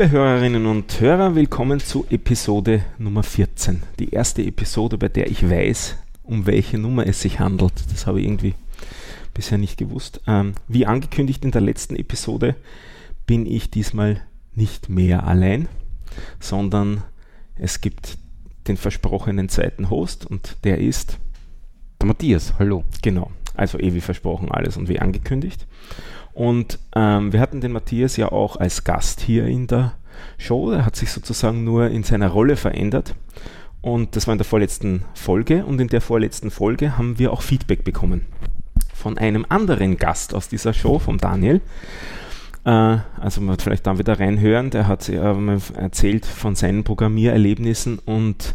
Liebe Hörerinnen und Hörer, willkommen zu Episode Nummer 14. Die erste Episode, bei der ich weiß, um welche Nummer es sich handelt. Das habe ich irgendwie bisher nicht gewusst. Ähm, wie angekündigt in der letzten Episode bin ich diesmal nicht mehr allein, sondern es gibt den versprochenen zweiten Host und der ist der Matthias. Hallo. Genau, also eh wie versprochen alles und wie angekündigt. Und ähm, wir hatten den Matthias ja auch als Gast hier in der Show. Er hat sich sozusagen nur in seiner Rolle verändert. Und das war in der vorletzten Folge. Und in der vorletzten Folge haben wir auch Feedback bekommen von einem anderen Gast aus dieser Show, vom Daniel. Äh, also man wird vielleicht dann wieder reinhören. Der hat äh, erzählt von seinen Programmiererlebnissen und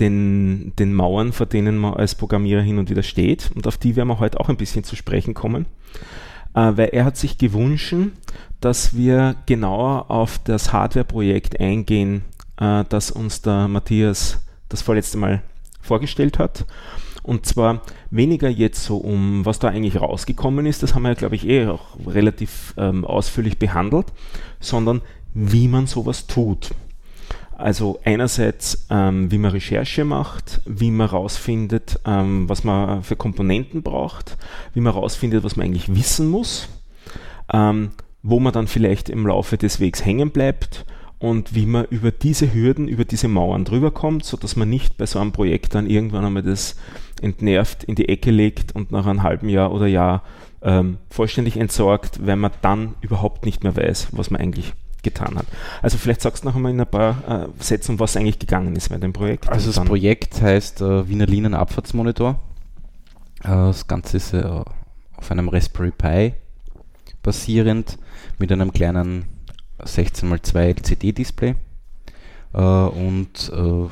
den, den Mauern, vor denen man als Programmierer hin und wieder steht. Und auf die werden wir heute auch ein bisschen zu sprechen kommen weil er hat sich gewünscht, dass wir genauer auf das Hardware-Projekt eingehen, äh, das uns der Matthias das vorletzte Mal vorgestellt hat. Und zwar weniger jetzt so um, was da eigentlich rausgekommen ist, das haben wir ja, glaube ich, eh auch relativ ähm, ausführlich behandelt, sondern wie man sowas tut. Also einerseits, ähm, wie man Recherche macht, wie man herausfindet, ähm, was man für Komponenten braucht, wie man herausfindet, was man eigentlich wissen muss, ähm, wo man dann vielleicht im Laufe des Wegs hängen bleibt und wie man über diese Hürden, über diese Mauern drüber kommt, sodass man nicht bei so einem Projekt dann irgendwann einmal das entnervt in die Ecke legt und nach einem halben Jahr oder Jahr ähm, vollständig entsorgt, weil man dann überhaupt nicht mehr weiß, was man eigentlich getan hat. Also vielleicht sagst du noch einmal in ein paar äh, Sätzen, was eigentlich gegangen ist bei dem Projekt. Also das Projekt heißt äh, Wiener Linien Abfahrtsmonitor. Äh, das Ganze ist äh, auf einem Raspberry Pi basierend mit einem kleinen 16x2 LCD-Display äh, und äh,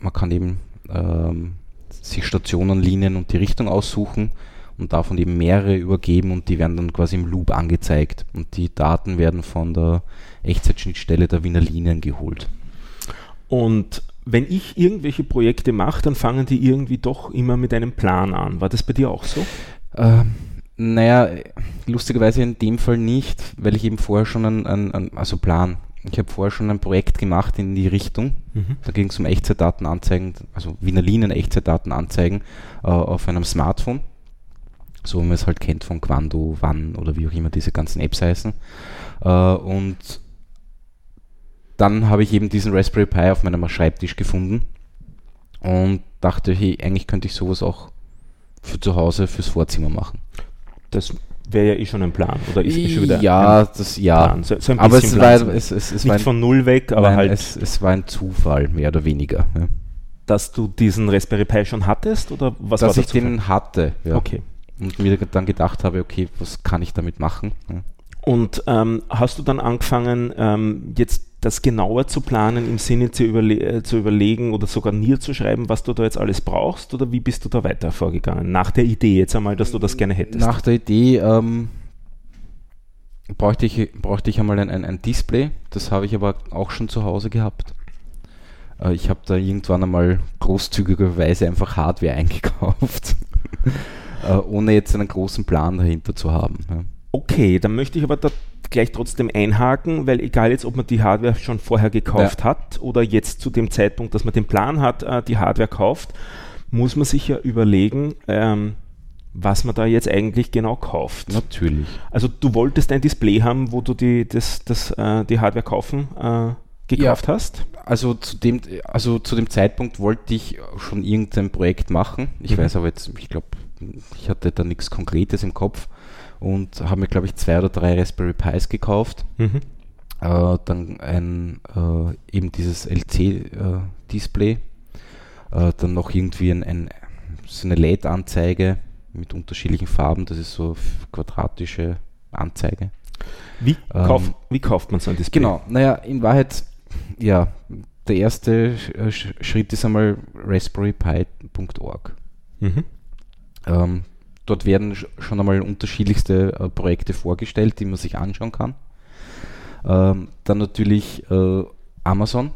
man kann eben ähm, sich Stationen, Linien und die Richtung aussuchen und davon eben mehrere übergeben und die werden dann quasi im Loop angezeigt und die Daten werden von der Echtzeitschnittstelle der Wiener Linien geholt. Und wenn ich irgendwelche Projekte mache, dann fangen die irgendwie doch immer mit einem Plan an. War das bei dir auch so? Ähm, naja, lustigerweise in dem Fall nicht, weil ich eben vorher schon ein, ein, ein also Plan. Ich habe vorher schon ein Projekt gemacht in die Richtung. Mhm. Da ging es um Echtzeitdaten anzeigen, also Wiener Linien Echtzeitdaten anzeigen äh, auf einem Smartphone so wie man es halt kennt von Quando, Wann oder wie auch immer diese ganzen Apps heißen. Äh, und dann habe ich eben diesen Raspberry Pi auf meinem Schreibtisch gefunden und dachte, hey, eigentlich könnte ich sowas auch für zu Hause, fürs Vorzimmer machen. Das wäre ja eh schon ein Plan, oder ist eh schon wieder Ja, das ja. So, so aber es war, es, es, es Nicht war ein, von null weg, aber nein, halt. Es, es war ein Zufall, mehr oder weniger. Ja. Dass du diesen Raspberry Pi schon hattest, oder was Dass war ich den hatte, ja. Okay und mir dann gedacht habe, okay, was kann ich damit machen? Ja. Und ähm, hast du dann angefangen, ähm, jetzt das genauer zu planen, im Sinne zu, überle äh, zu überlegen oder sogar niederzuschreiben, was du da jetzt alles brauchst? Oder wie bist du da weiter vorgegangen? Nach der Idee jetzt einmal, dass du das gerne hättest? Nach der Idee ähm, brauchte, ich, brauchte ich einmal ein, ein, ein Display. Das habe ich aber auch schon zu Hause gehabt. Äh, ich habe da irgendwann einmal großzügigerweise einfach Hardware eingekauft äh, ohne jetzt einen großen Plan dahinter zu haben. Ja. Okay, dann möchte ich aber da gleich trotzdem einhaken, weil egal jetzt, ob man die Hardware schon vorher gekauft ja. hat oder jetzt zu dem Zeitpunkt, dass man den Plan hat, äh, die Hardware kauft, muss man sich ja überlegen, ähm, was man da jetzt eigentlich genau kauft. Natürlich. Also du wolltest ein Display haben, wo du die, das, das, äh, die Hardware kaufen äh, gekauft ja, hast? Also zu, dem, also zu dem Zeitpunkt wollte ich schon irgendein Projekt machen. Ich mhm. weiß aber jetzt, ich glaube, ich hatte da nichts Konkretes im Kopf und habe mir, glaube ich, zwei oder drei Raspberry Pis gekauft. Mhm. Äh, dann ein äh, eben dieses LC-Display. Äh, dann noch irgendwie ein, ein so eine LED-Anzeige mit unterschiedlichen Farben. Das ist so quadratische Anzeige. Wie, ähm, kauf, wie kauft man so ein Display? Genau, naja, in Wahrheit, ja, der erste äh, Schritt ist einmal raspberrypi.org. Mhm. Ähm, dort werden schon einmal unterschiedlichste äh, Projekte vorgestellt, die man sich anschauen kann. Ähm, dann natürlich äh, Amazon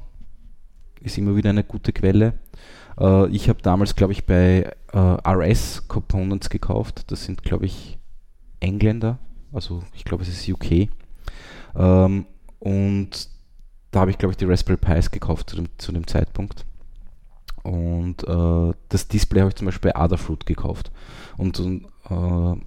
ist immer wieder eine gute Quelle. Äh, ich habe damals, glaube ich, bei äh, RS Components gekauft. Das sind, glaube ich, Engländer. Also ich glaube, es ist UK. Ähm, Und da habe ich, glaube ich, die Raspberry Pis gekauft zu dem, zu dem Zeitpunkt. Und äh, das Display habe ich zum Beispiel bei Adafruit gekauft. Und, und äh,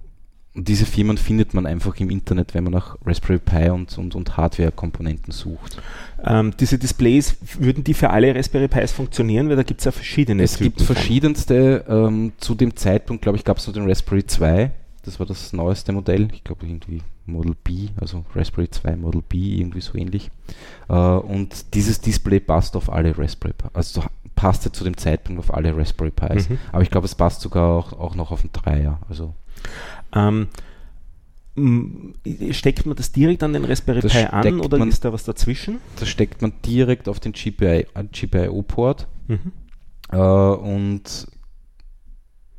diese Firmen findet man einfach im Internet, wenn man nach Raspberry Pi und, und, und Hardware-Komponenten sucht. Ähm, diese Displays, würden die für alle Raspberry Pis funktionieren? Weil da gibt es ja verschiedene Es gibt verschiedenste. Ähm, zu dem Zeitpunkt, glaube ich, gab es nur den Raspberry 2. Das war das neueste Modell. Ich glaube irgendwie Model B, also Raspberry 2 Model B, irgendwie so ähnlich. Äh, und dieses Display passt auf alle Raspberry Pi. Also passte zu dem Zeitpunkt auf alle Raspberry Pis. Mhm. Aber ich glaube, es passt sogar auch, auch noch auf den Dreier. Also ähm, steckt man das direkt an den Raspberry das Pi an oder man, ist da was dazwischen? Das steckt man direkt auf den GPIO-Port mhm. äh, und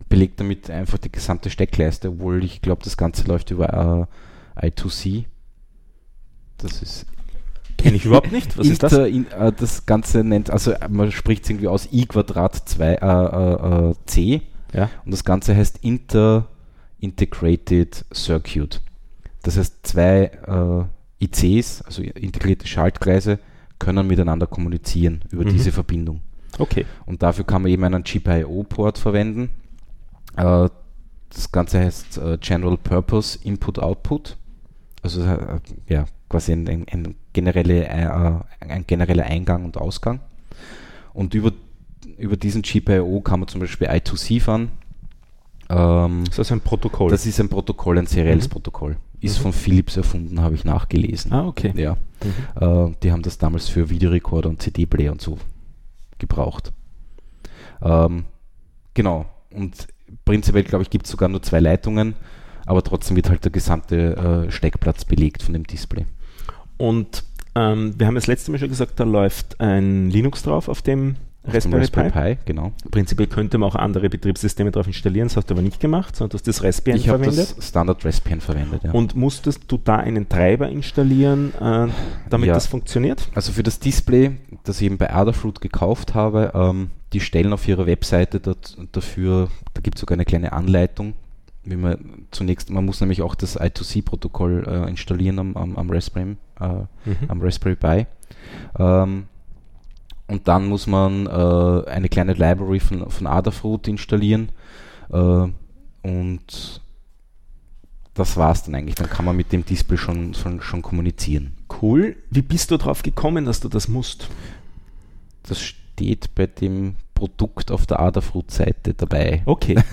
belegt damit einfach die gesamte Steckleiste, obwohl ich glaube, das Ganze läuft über äh, I2C. Das ist Kenne ich überhaupt nicht. Was ist das? In, äh, das Ganze nennt, also man spricht es irgendwie aus I Quadrat 2 äh, äh, äh, C. Ja. Und das Ganze heißt Inter Integrated Circuit. Das heißt, zwei äh, ICs, also integrierte Schaltkreise, können miteinander kommunizieren über mhm. diese Verbindung. Okay. Und dafür kann man eben einen GPIO-Port verwenden. Äh, das Ganze heißt äh, General Purpose Input Output. Also äh, ja, quasi ein, ein, ein, generelle, äh, ein genereller Eingang und Ausgang. Und über, über diesen GPIO kann man zum Beispiel I2C fahren, ähm, das ist ein Protokoll. Das ist ein Protokoll, ein serielles mhm. Protokoll. Ist mhm. von Philips erfunden, habe ich nachgelesen. Ah, okay. Ja. Mhm. Äh, die haben das damals für Videorekorder und CD-Player und so gebraucht. Ähm, genau. Und prinzipiell, glaube ich, gibt es sogar nur zwei Leitungen, aber trotzdem wird halt der gesamte äh, Steckplatz belegt von dem Display. Und ähm, wir haben das letzte Mal schon gesagt, da läuft ein Linux drauf auf dem Raspberry, Raspberry Pi. Pi. genau. Prinzipiell könnte man auch andere Betriebssysteme drauf installieren, das hast du aber nicht gemacht, sondern du hast das Raspbian ich verwendet. Das Standard Raspbian verwendet, ja. Und musstest du da einen Treiber installieren, äh, damit ja. das funktioniert? Also für das Display, das ich eben bei Adafruit gekauft habe, ähm, die stellen auf ihrer Webseite dafür, da gibt es sogar eine kleine Anleitung, wie man zunächst, man muss nämlich auch das I2C-Protokoll äh, installieren am, am, am, Raspberry, äh, mhm. am Raspberry Pi. Ähm, und dann muss man äh, eine kleine Library von, von Adafruit installieren äh, und das war es dann eigentlich. Dann kann man mit dem Display schon, schon, schon kommunizieren. Cool. Wie bist du darauf gekommen, dass du das musst? Das steht bei dem Produkt auf der Adafruit-Seite dabei. Okay.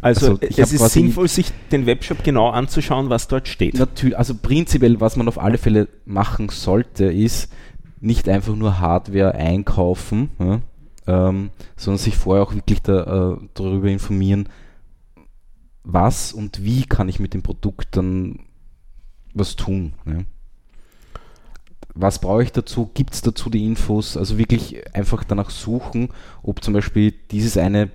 Also, also es ist sinnvoll, sich den Webshop genau anzuschauen, was dort steht. Natürlich, also prinzipiell, was man auf alle Fälle machen sollte, ist, nicht einfach nur Hardware einkaufen, ja, ähm, sondern sich vorher auch wirklich da, äh, darüber informieren, was und wie kann ich mit dem Produkt dann was tun. Ja. Was brauche ich dazu? Gibt es dazu die Infos? Also wirklich einfach danach suchen, ob zum Beispiel dieses eine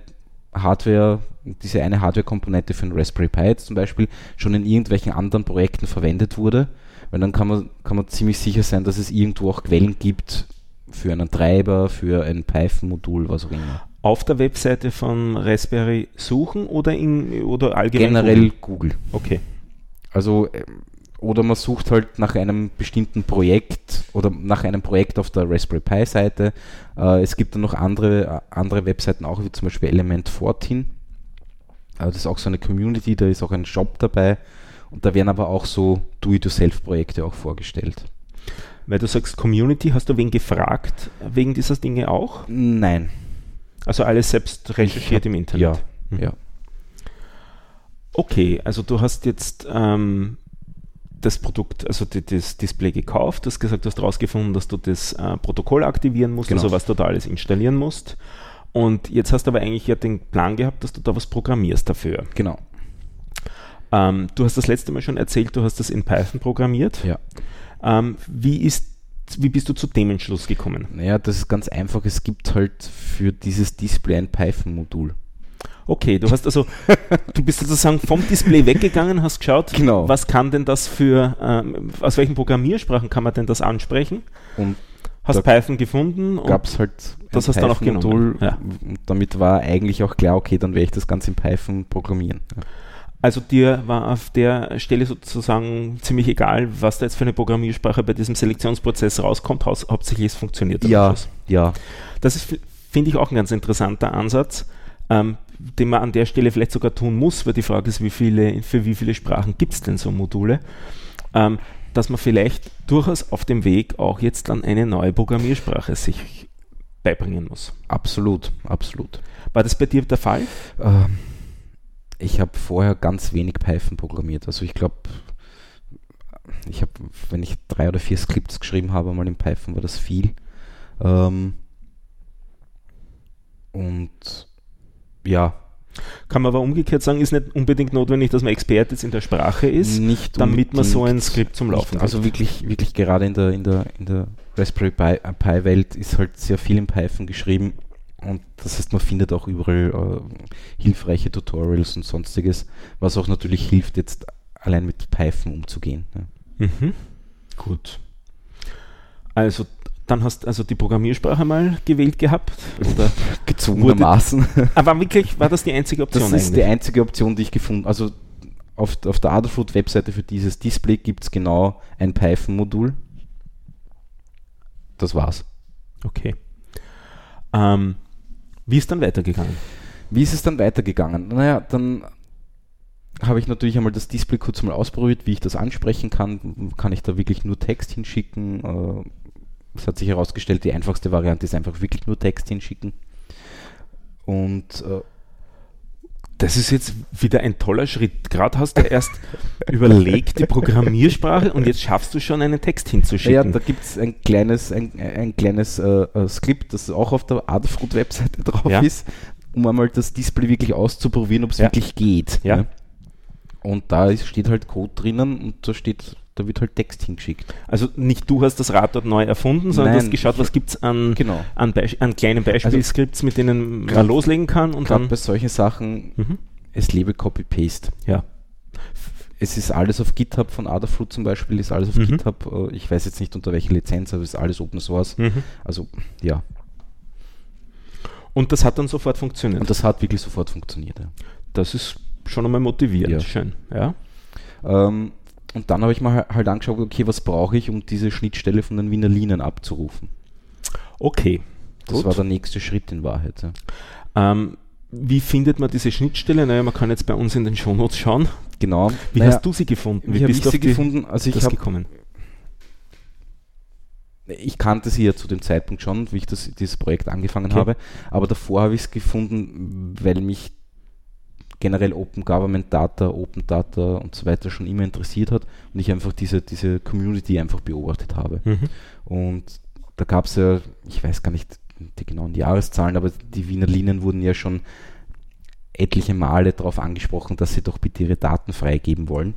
Hardware, diese eine Hardware-Komponente für ein Raspberry Pi jetzt zum Beispiel schon in irgendwelchen anderen Projekten verwendet wurde weil dann kann man, kann man ziemlich sicher sein, dass es irgendwo auch Quellen gibt für einen Treiber, für ein Python-Modul, was auch immer. Auf der Webseite von Raspberry suchen oder, in, oder allgemein? Generell Google. Google. Okay. Also, oder man sucht halt nach einem bestimmten Projekt oder nach einem Projekt auf der Raspberry Pi Seite. Äh, es gibt dann noch andere, äh, andere Webseiten auch, wie zum Beispiel Element 14. Äh, das ist auch so eine Community, da ist auch ein Shop dabei. Und da werden aber auch so Do-it-yourself-Projekte auch vorgestellt. Weil du sagst Community, hast du wen gefragt wegen dieser Dinge auch? Nein. Also alles selbst recherchiert hab, im Internet? Ja. Mhm. ja. Okay, also du hast jetzt ähm, das Produkt, also die, das Display gekauft, du hast gesagt, du hast herausgefunden, dass du das äh, Protokoll aktivieren musst, genau. also was du da alles installieren musst. Und jetzt hast du aber eigentlich ja den Plan gehabt, dass du da was programmierst dafür. Genau. Ähm, du hast das letzte Mal schon erzählt, du hast das in Python programmiert. Ja. Ähm, wie ist wie bist du zu dem Entschluss gekommen? Naja, das ist ganz einfach. Es gibt halt für dieses Display ein Python-Modul. Okay, du hast also, du bist sozusagen vom Display weggegangen, hast geschaut, genau. was kann denn das für, ähm, aus welchen Programmiersprachen kann man denn das ansprechen? Und hast Python gefunden. Gab es halt das hast du dann auch genommen. Ja. Und damit war eigentlich auch klar, okay, dann werde ich das Ganze in Python programmieren. Ja. Also dir war auf der Stelle sozusagen ziemlich egal, was da jetzt für eine Programmiersprache bei diesem Selektionsprozess rauskommt, haus hauptsächlich es funktioniert. Ja, ja. Das ist, finde ich, auch ein ganz interessanter Ansatz, ähm, den man an der Stelle vielleicht sogar tun muss, weil die Frage ist, wie viele, für wie viele Sprachen gibt es denn so Module? Ähm, dass man vielleicht durchaus auf dem Weg auch jetzt dann eine neue Programmiersprache sich beibringen muss. Absolut, absolut. War das bei dir der Fall? Ähm, ich habe vorher ganz wenig Python programmiert. Also ich glaube, ich habe, wenn ich drei oder vier Skripts geschrieben habe, mal in Python, war das viel. Ähm, und ja. Kann man aber umgekehrt sagen, ist nicht unbedingt notwendig, dass man Experte jetzt in der Sprache ist, nicht damit man so ein Skript zum Laufen nicht, Also wirklich, wirklich gerade in der, in der, in der Raspberry Pi, Pi Welt ist halt sehr viel in Python geschrieben und das heißt, man findet auch überall äh, hilfreiche Tutorials und sonstiges, was auch natürlich hilft, jetzt allein mit Python umzugehen. Ja. Mhm. Gut. Also dann hast du also die Programmiersprache mal gewählt gehabt? Oder gezwungenermaßen. Aber wirklich, war das die einzige Option? Das ist eigentlich? die einzige Option, die ich gefunden habe. Also auf, auf der Adafruit-Webseite für dieses Display gibt es genau ein Python-Modul. Das war's. Okay. Ähm, wie ist dann weitergegangen? Wie ist es dann weitergegangen? Naja, dann habe ich natürlich einmal das Display kurz mal ausprobiert, wie ich das ansprechen kann. Kann ich da wirklich nur Text hinschicken? Es hat sich herausgestellt, die einfachste Variante ist einfach wirklich nur Text hinschicken. Und äh, das ist jetzt wieder ein toller Schritt. Gerade hast du erst überlegt die Programmiersprache und jetzt schaffst du schon einen Text hinzuschicken. Ja, da gibt es ein kleines, ein, ein kleines äh, äh, Skript, das auch auf der Adafruit-Webseite drauf ja. ist, um einmal das Display wirklich auszuprobieren, ob es ja. wirklich geht. Ja. Ne? Und da ist, steht halt Code drinnen und da steht da wird halt Text hingeschickt. Also nicht du hast das Rad dort neu erfunden, sondern Nein, du hast geschaut, was gibt es an, genau. an, an, kleinen Beispielskripts, also, mit denen man loslegen kann. Und dann bei solchen Sachen, mhm. es lebe Copy-Paste. Ja. Es ist alles auf GitHub von Adafruit zum Beispiel, ist alles auf mhm. GitHub. Äh, ich weiß jetzt nicht unter welcher Lizenz, aber es ist alles Open Source. Mhm. Also ja. Und das hat dann sofort funktioniert. Und das hat wirklich sofort funktioniert. Ja. Das ist schon einmal motivierend. Ja. Schön. Ja. Ähm, und dann habe ich mal halt angeschaut, okay, was brauche ich, um diese Schnittstelle von den Wiener Linien abzurufen. Okay. Das gut. war der nächste Schritt in Wahrheit. Ja. Ähm, wie findet man diese Schnittstelle? Naja, man kann jetzt bei uns in den Shownotes schauen. Genau. Wie naja, hast du sie gefunden? Wie, wie bist du sie gefunden? Also ich habe gekommen. Ich kannte sie ja zu dem Zeitpunkt schon, wie ich das, dieses Projekt angefangen okay. habe, aber davor habe ich es gefunden, weil mich generell Open Government Data, Open Data und so weiter schon immer interessiert hat und ich einfach diese, diese Community einfach beobachtet habe. Mhm. Und da gab es ja, ich weiß gar nicht die genauen Jahreszahlen, aber die Wiener Linien wurden ja schon etliche Male darauf angesprochen, dass sie doch bitte ihre Daten freigeben wollen.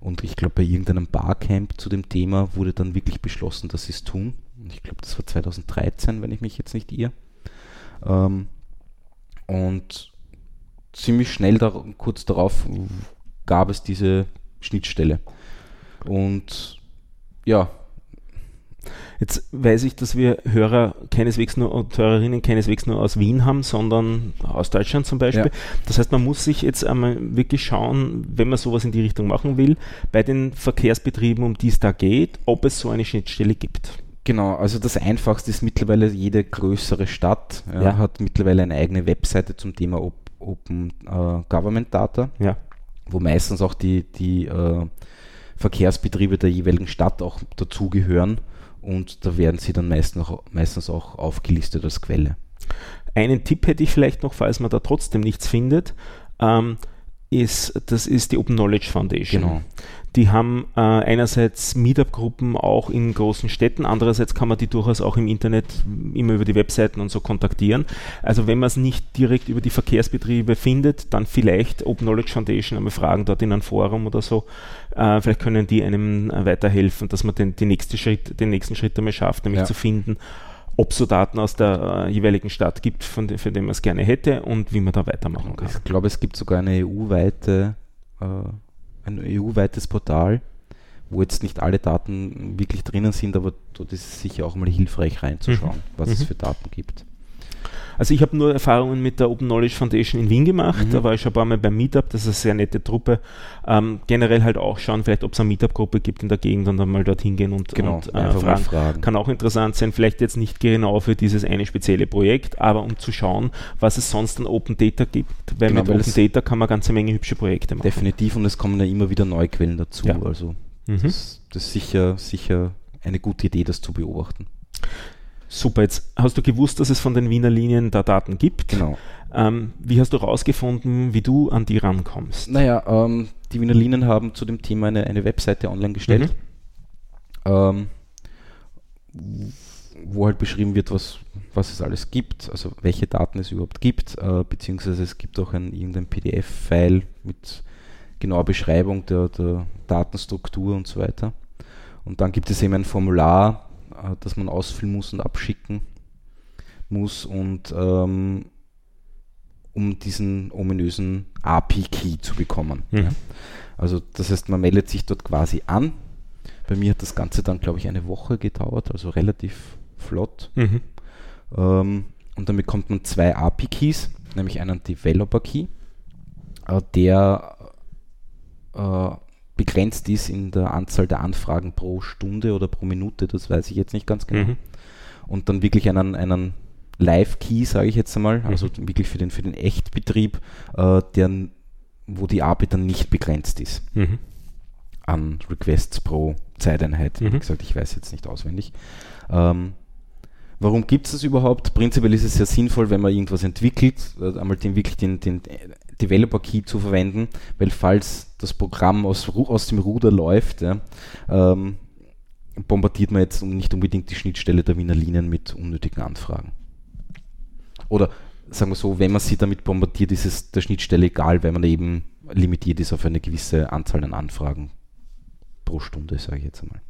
Und ich glaube, bei irgendeinem Barcamp zu dem Thema wurde dann wirklich beschlossen, dass sie es tun. Und ich glaube, das war 2013, wenn ich mich jetzt nicht irre. Ähm, und ziemlich schnell da, kurz darauf gab es diese Schnittstelle. Und ja. Jetzt weiß ich, dass wir Hörer keineswegs nur und Hörerinnen keineswegs nur aus Wien haben, sondern aus Deutschland zum Beispiel. Ja. Das heißt, man muss sich jetzt einmal wirklich schauen, wenn man sowas in die Richtung machen will, bei den Verkehrsbetrieben, um die es da geht, ob es so eine Schnittstelle gibt. Genau, also das Einfachste ist mittlerweile, jede größere Stadt ja, ja. hat mittlerweile eine eigene Webseite zum Thema Open Open äh, Government Data, ja. wo meistens auch die, die äh, Verkehrsbetriebe der jeweiligen Stadt auch dazugehören und da werden sie dann meist noch, meistens auch aufgelistet als Quelle. Einen Tipp hätte ich vielleicht noch, falls man da trotzdem nichts findet. Ähm, ist, das ist die Open Knowledge Foundation. Genau. Die haben äh, einerseits Meetup-Gruppen auch in großen Städten, andererseits kann man die durchaus auch im Internet immer über die Webseiten und so kontaktieren. Also wenn man es nicht direkt über die Verkehrsbetriebe findet, dann vielleicht Open Knowledge Foundation einmal fragen, dort in einem Forum oder so. Äh, vielleicht können die einem weiterhelfen, dass man den, den, nächsten Schritt, den nächsten Schritt einmal schafft, nämlich ja. zu finden, ob es so Daten aus der äh, jeweiligen Stadt gibt, von de, für den man es gerne hätte und wie man da weitermachen kann. Ich glaube, es gibt sogar eine EU-weite, äh, ein EU-weites Portal, wo jetzt nicht alle Daten wirklich drinnen sind, aber dort ist es sicher auch mal hilfreich reinzuschauen, mhm. was mhm. es für Daten gibt. Also ich habe nur Erfahrungen mit der Open Knowledge Foundation in Wien gemacht. Mhm. Da war ich schon ein paar Mal beim Meetup. Das ist eine sehr nette Truppe. Ähm, generell halt auch schauen, vielleicht ob es eine Meetup-Gruppe gibt in der Gegend und dann mal dorthin gehen und, genau, und äh, fragen. fragen. Kann auch interessant sein. Vielleicht jetzt nicht genau für dieses eine spezielle Projekt, aber um zu schauen, was es sonst an Open Data gibt. Weil genau, mit weil Open Data kann man ganze Menge hübsche Projekte machen. Definitiv und es kommen ja immer wieder neue Quellen dazu. Ja. Also mhm. das, das ist sicher, sicher eine gute Idee, das zu beobachten. Super, jetzt hast du gewusst, dass es von den Wiener Linien da Daten gibt. Genau. Ähm, wie hast du herausgefunden, wie du an die rankommst? Naja, ähm, die Wiener Linien haben zu dem Thema eine, eine Webseite online gestellt, mhm. ähm, wo halt beschrieben wird, was, was es alles gibt, also welche Daten es überhaupt gibt, äh, beziehungsweise es gibt auch ein, irgendein PDF-File mit genauer Beschreibung der, der Datenstruktur und so weiter. Und dann gibt es eben ein Formular, äh, das man ausfüllen muss und abschicken muss und ähm, um diesen ominösen API-Key zu bekommen. Mhm. Ja. Also das heißt, man meldet sich dort quasi an. Bei mir hat das Ganze dann, glaube ich, eine Woche gedauert, also relativ flott. Mhm. Ähm, und dann bekommt man zwei API-Keys, nämlich einen Developer-Key, äh, der äh, begrenzt ist in der Anzahl der Anfragen pro Stunde oder pro Minute, das weiß ich jetzt nicht ganz genau. Mhm. Und dann wirklich einen, einen Live-Key, sage ich jetzt einmal, mhm. also wirklich für den, für den Echtbetrieb, äh, der, wo die API dann nicht begrenzt ist mhm. an Requests pro Zeiteinheit. Wie mhm. gesagt, ich weiß jetzt nicht auswendig. Ähm, Warum gibt es das überhaupt? Prinzipiell ist es sehr sinnvoll, wenn man irgendwas entwickelt, äh, einmal den, wirklich den, den Developer Key zu verwenden, weil falls das Programm aus, aus dem Ruder läuft, ja, ähm, bombardiert man jetzt nicht unbedingt die Schnittstelle der Wiener Linien mit unnötigen Anfragen. Oder sagen wir so, wenn man sie damit bombardiert, ist es der Schnittstelle egal, weil man eben limitiert ist auf eine gewisse Anzahl an Anfragen pro Stunde, sage ich jetzt einmal.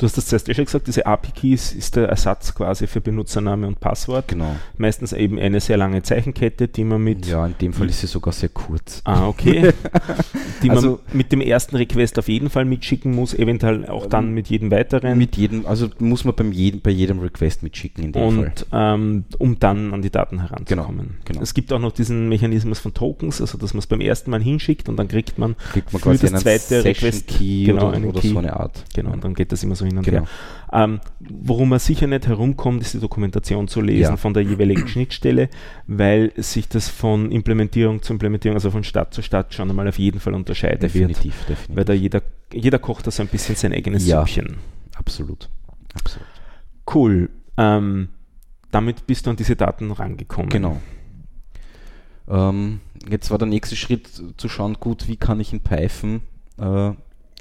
Du hast das zuerst eh schon gesagt, diese API-Keys ist der Ersatz quasi für Benutzername und Passwort. Genau. Meistens eben eine sehr lange Zeichenkette, die man mit. Ja, in dem Fall ist sie sogar sehr kurz. Ah, okay. die also, man mit dem ersten Request auf jeden Fall mitschicken muss, eventuell auch dann ähm, mit jedem weiteren. Mit jedem, also muss man beim jedem, bei jedem Request mitschicken in dem und, Fall. Ähm, um dann an die Daten heranzukommen. Genau, genau. Es gibt auch noch diesen Mechanismus von Tokens, also dass man es beim ersten Mal hinschickt und dann kriegt man, kriegt man für das zweite Request Key genau, oder, oder Key. so eine Art. Genau, und dann geht das immer so hin und genau. her. Ähm, worum man sicher nicht herumkommt, ist die Dokumentation zu lesen ja. von der jeweiligen Schnittstelle, weil sich das von Implementierung zu Implementierung, also von Stadt zu Stadt schon einmal auf jeden Fall unterscheiden definitiv, wird. Definitiv. Weil da jeder, jeder kocht da so ein bisschen sein eigenes ja, Süppchen. Absolut. absolut. Cool. Ähm, damit bist du an diese Daten rangekommen. Genau. Ähm, jetzt war der nächste Schritt zu schauen, gut, wie kann ich in Python äh,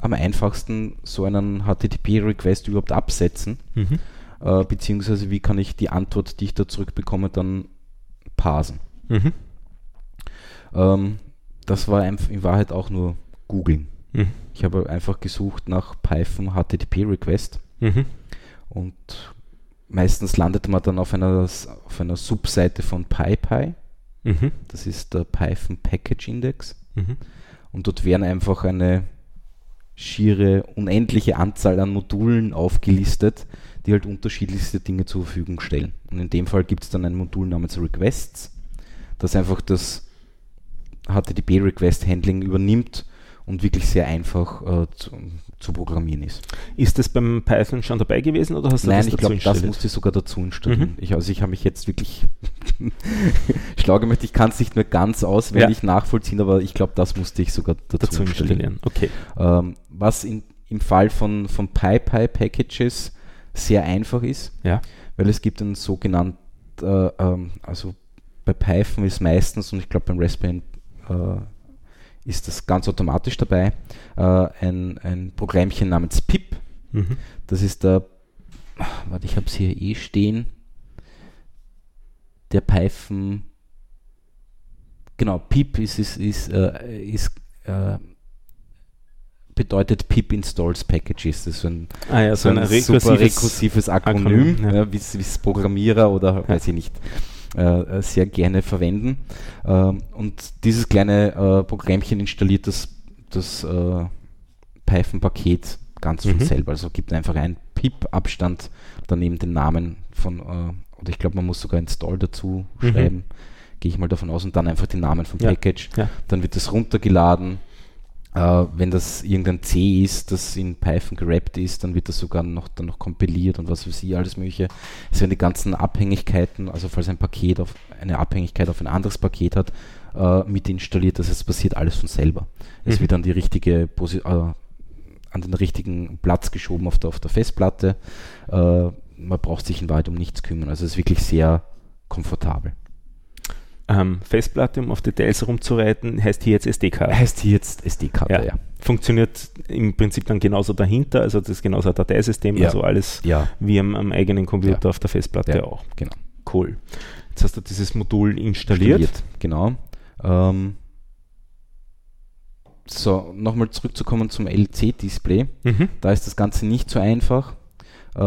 am einfachsten so einen HTTP-Request überhaupt absetzen? Mhm. Äh, beziehungsweise wie kann ich die Antwort, die ich da zurückbekomme, dann parsen? Mhm. Ähm, das war in Wahrheit auch nur googeln. Mhm. Ich habe einfach gesucht nach Python HTTP Request mhm. und meistens landet man dann auf einer, auf einer Subseite von PyPy. Mhm. Das ist der Python Package Index. Mhm. Und dort werden einfach eine schiere, unendliche Anzahl an Modulen aufgelistet, die halt unterschiedlichste Dinge zur Verfügung stellen. Und in dem Fall gibt es dann ein Modul namens Requests, das einfach das HTTP-Request-Handling übernimmt und wirklich sehr einfach äh, zu, zu, programmieren ist. Ist das beim Python schon dabei gewesen oder hast du Nein, das ich glaube, das musste ich sogar dazu installieren. Mhm. Ich, also ich habe mich jetzt wirklich schlau gemacht. Ich kann es nicht mehr ganz auswendig ja. nachvollziehen, aber ich glaube, das musste ich sogar dazu, dazu installieren. Okay. Ähm, was in, im Fall von, von PyPy-Packages sehr einfach ist, ja. weil es gibt einen sogenannten, äh, ähm, also bei Python ist meistens, und ich glaube beim Raspberry äh, ist das ganz automatisch dabei, äh, ein, ein Programmchen namens pip. Mhm. Das ist der, warte, ich habe es hier eh stehen, der Python, genau, pip ist, ist, ist, äh, ist äh, bedeutet pip installs packages. Das ist so ein, ah ja, so, ein, ein super rekursives Akronym, Akronym ja. ja, wie es Programmierer oder weiß ich nicht äh, äh, sehr gerne verwenden. Ähm, und dieses kleine äh, Programmchen installiert das, das äh, Python-Paket ganz von mhm. selber. Also gibt einfach einen pip-Abstand daneben den Namen von oder ich glaube, man muss sogar Install dazu Mhm. schreiben, gehe ich mal davon aus, und dann einfach den Namen vom Ja. Package. Ja. Dann wird das runtergeladen. Äh, wenn das irgendein C ist, das in Python gerappt ist, dann wird das sogar noch, dann noch kompiliert und was weiß ich, alles mögliche. Es werden die ganzen Abhängigkeiten, also falls ein Paket auf eine Abhängigkeit auf ein anderes Paket hat, äh, mit installiert. Das heißt, es passiert alles von selber. Es Mhm. wird an die richtige Posi äh, an den richtigen Platz geschoben auf der, auf der Festplatte. Äh, man braucht sich in Wahrheit um nichts kümmern. Also es ist wirklich sehr komfortabel. Ähm, Festplatte, um auf Details rumzureiten, heißt hier jetzt SD-Karte. Heißt hier jetzt SD-Karte, Ja. ja. Funktioniert im Prinzip dann genauso dahinter, also das ist genauso ein Dateisystem, Ja. also alles Ja, wie am, am eigenen Computer auf der Festplatte auch. genau. Cool. Jetzt hast du dieses Modul installiert. Genau. Ähm, so, nochmal zurückzukommen zum LC-Display. Mhm. Da ist das Ganze nicht so einfach. Äh,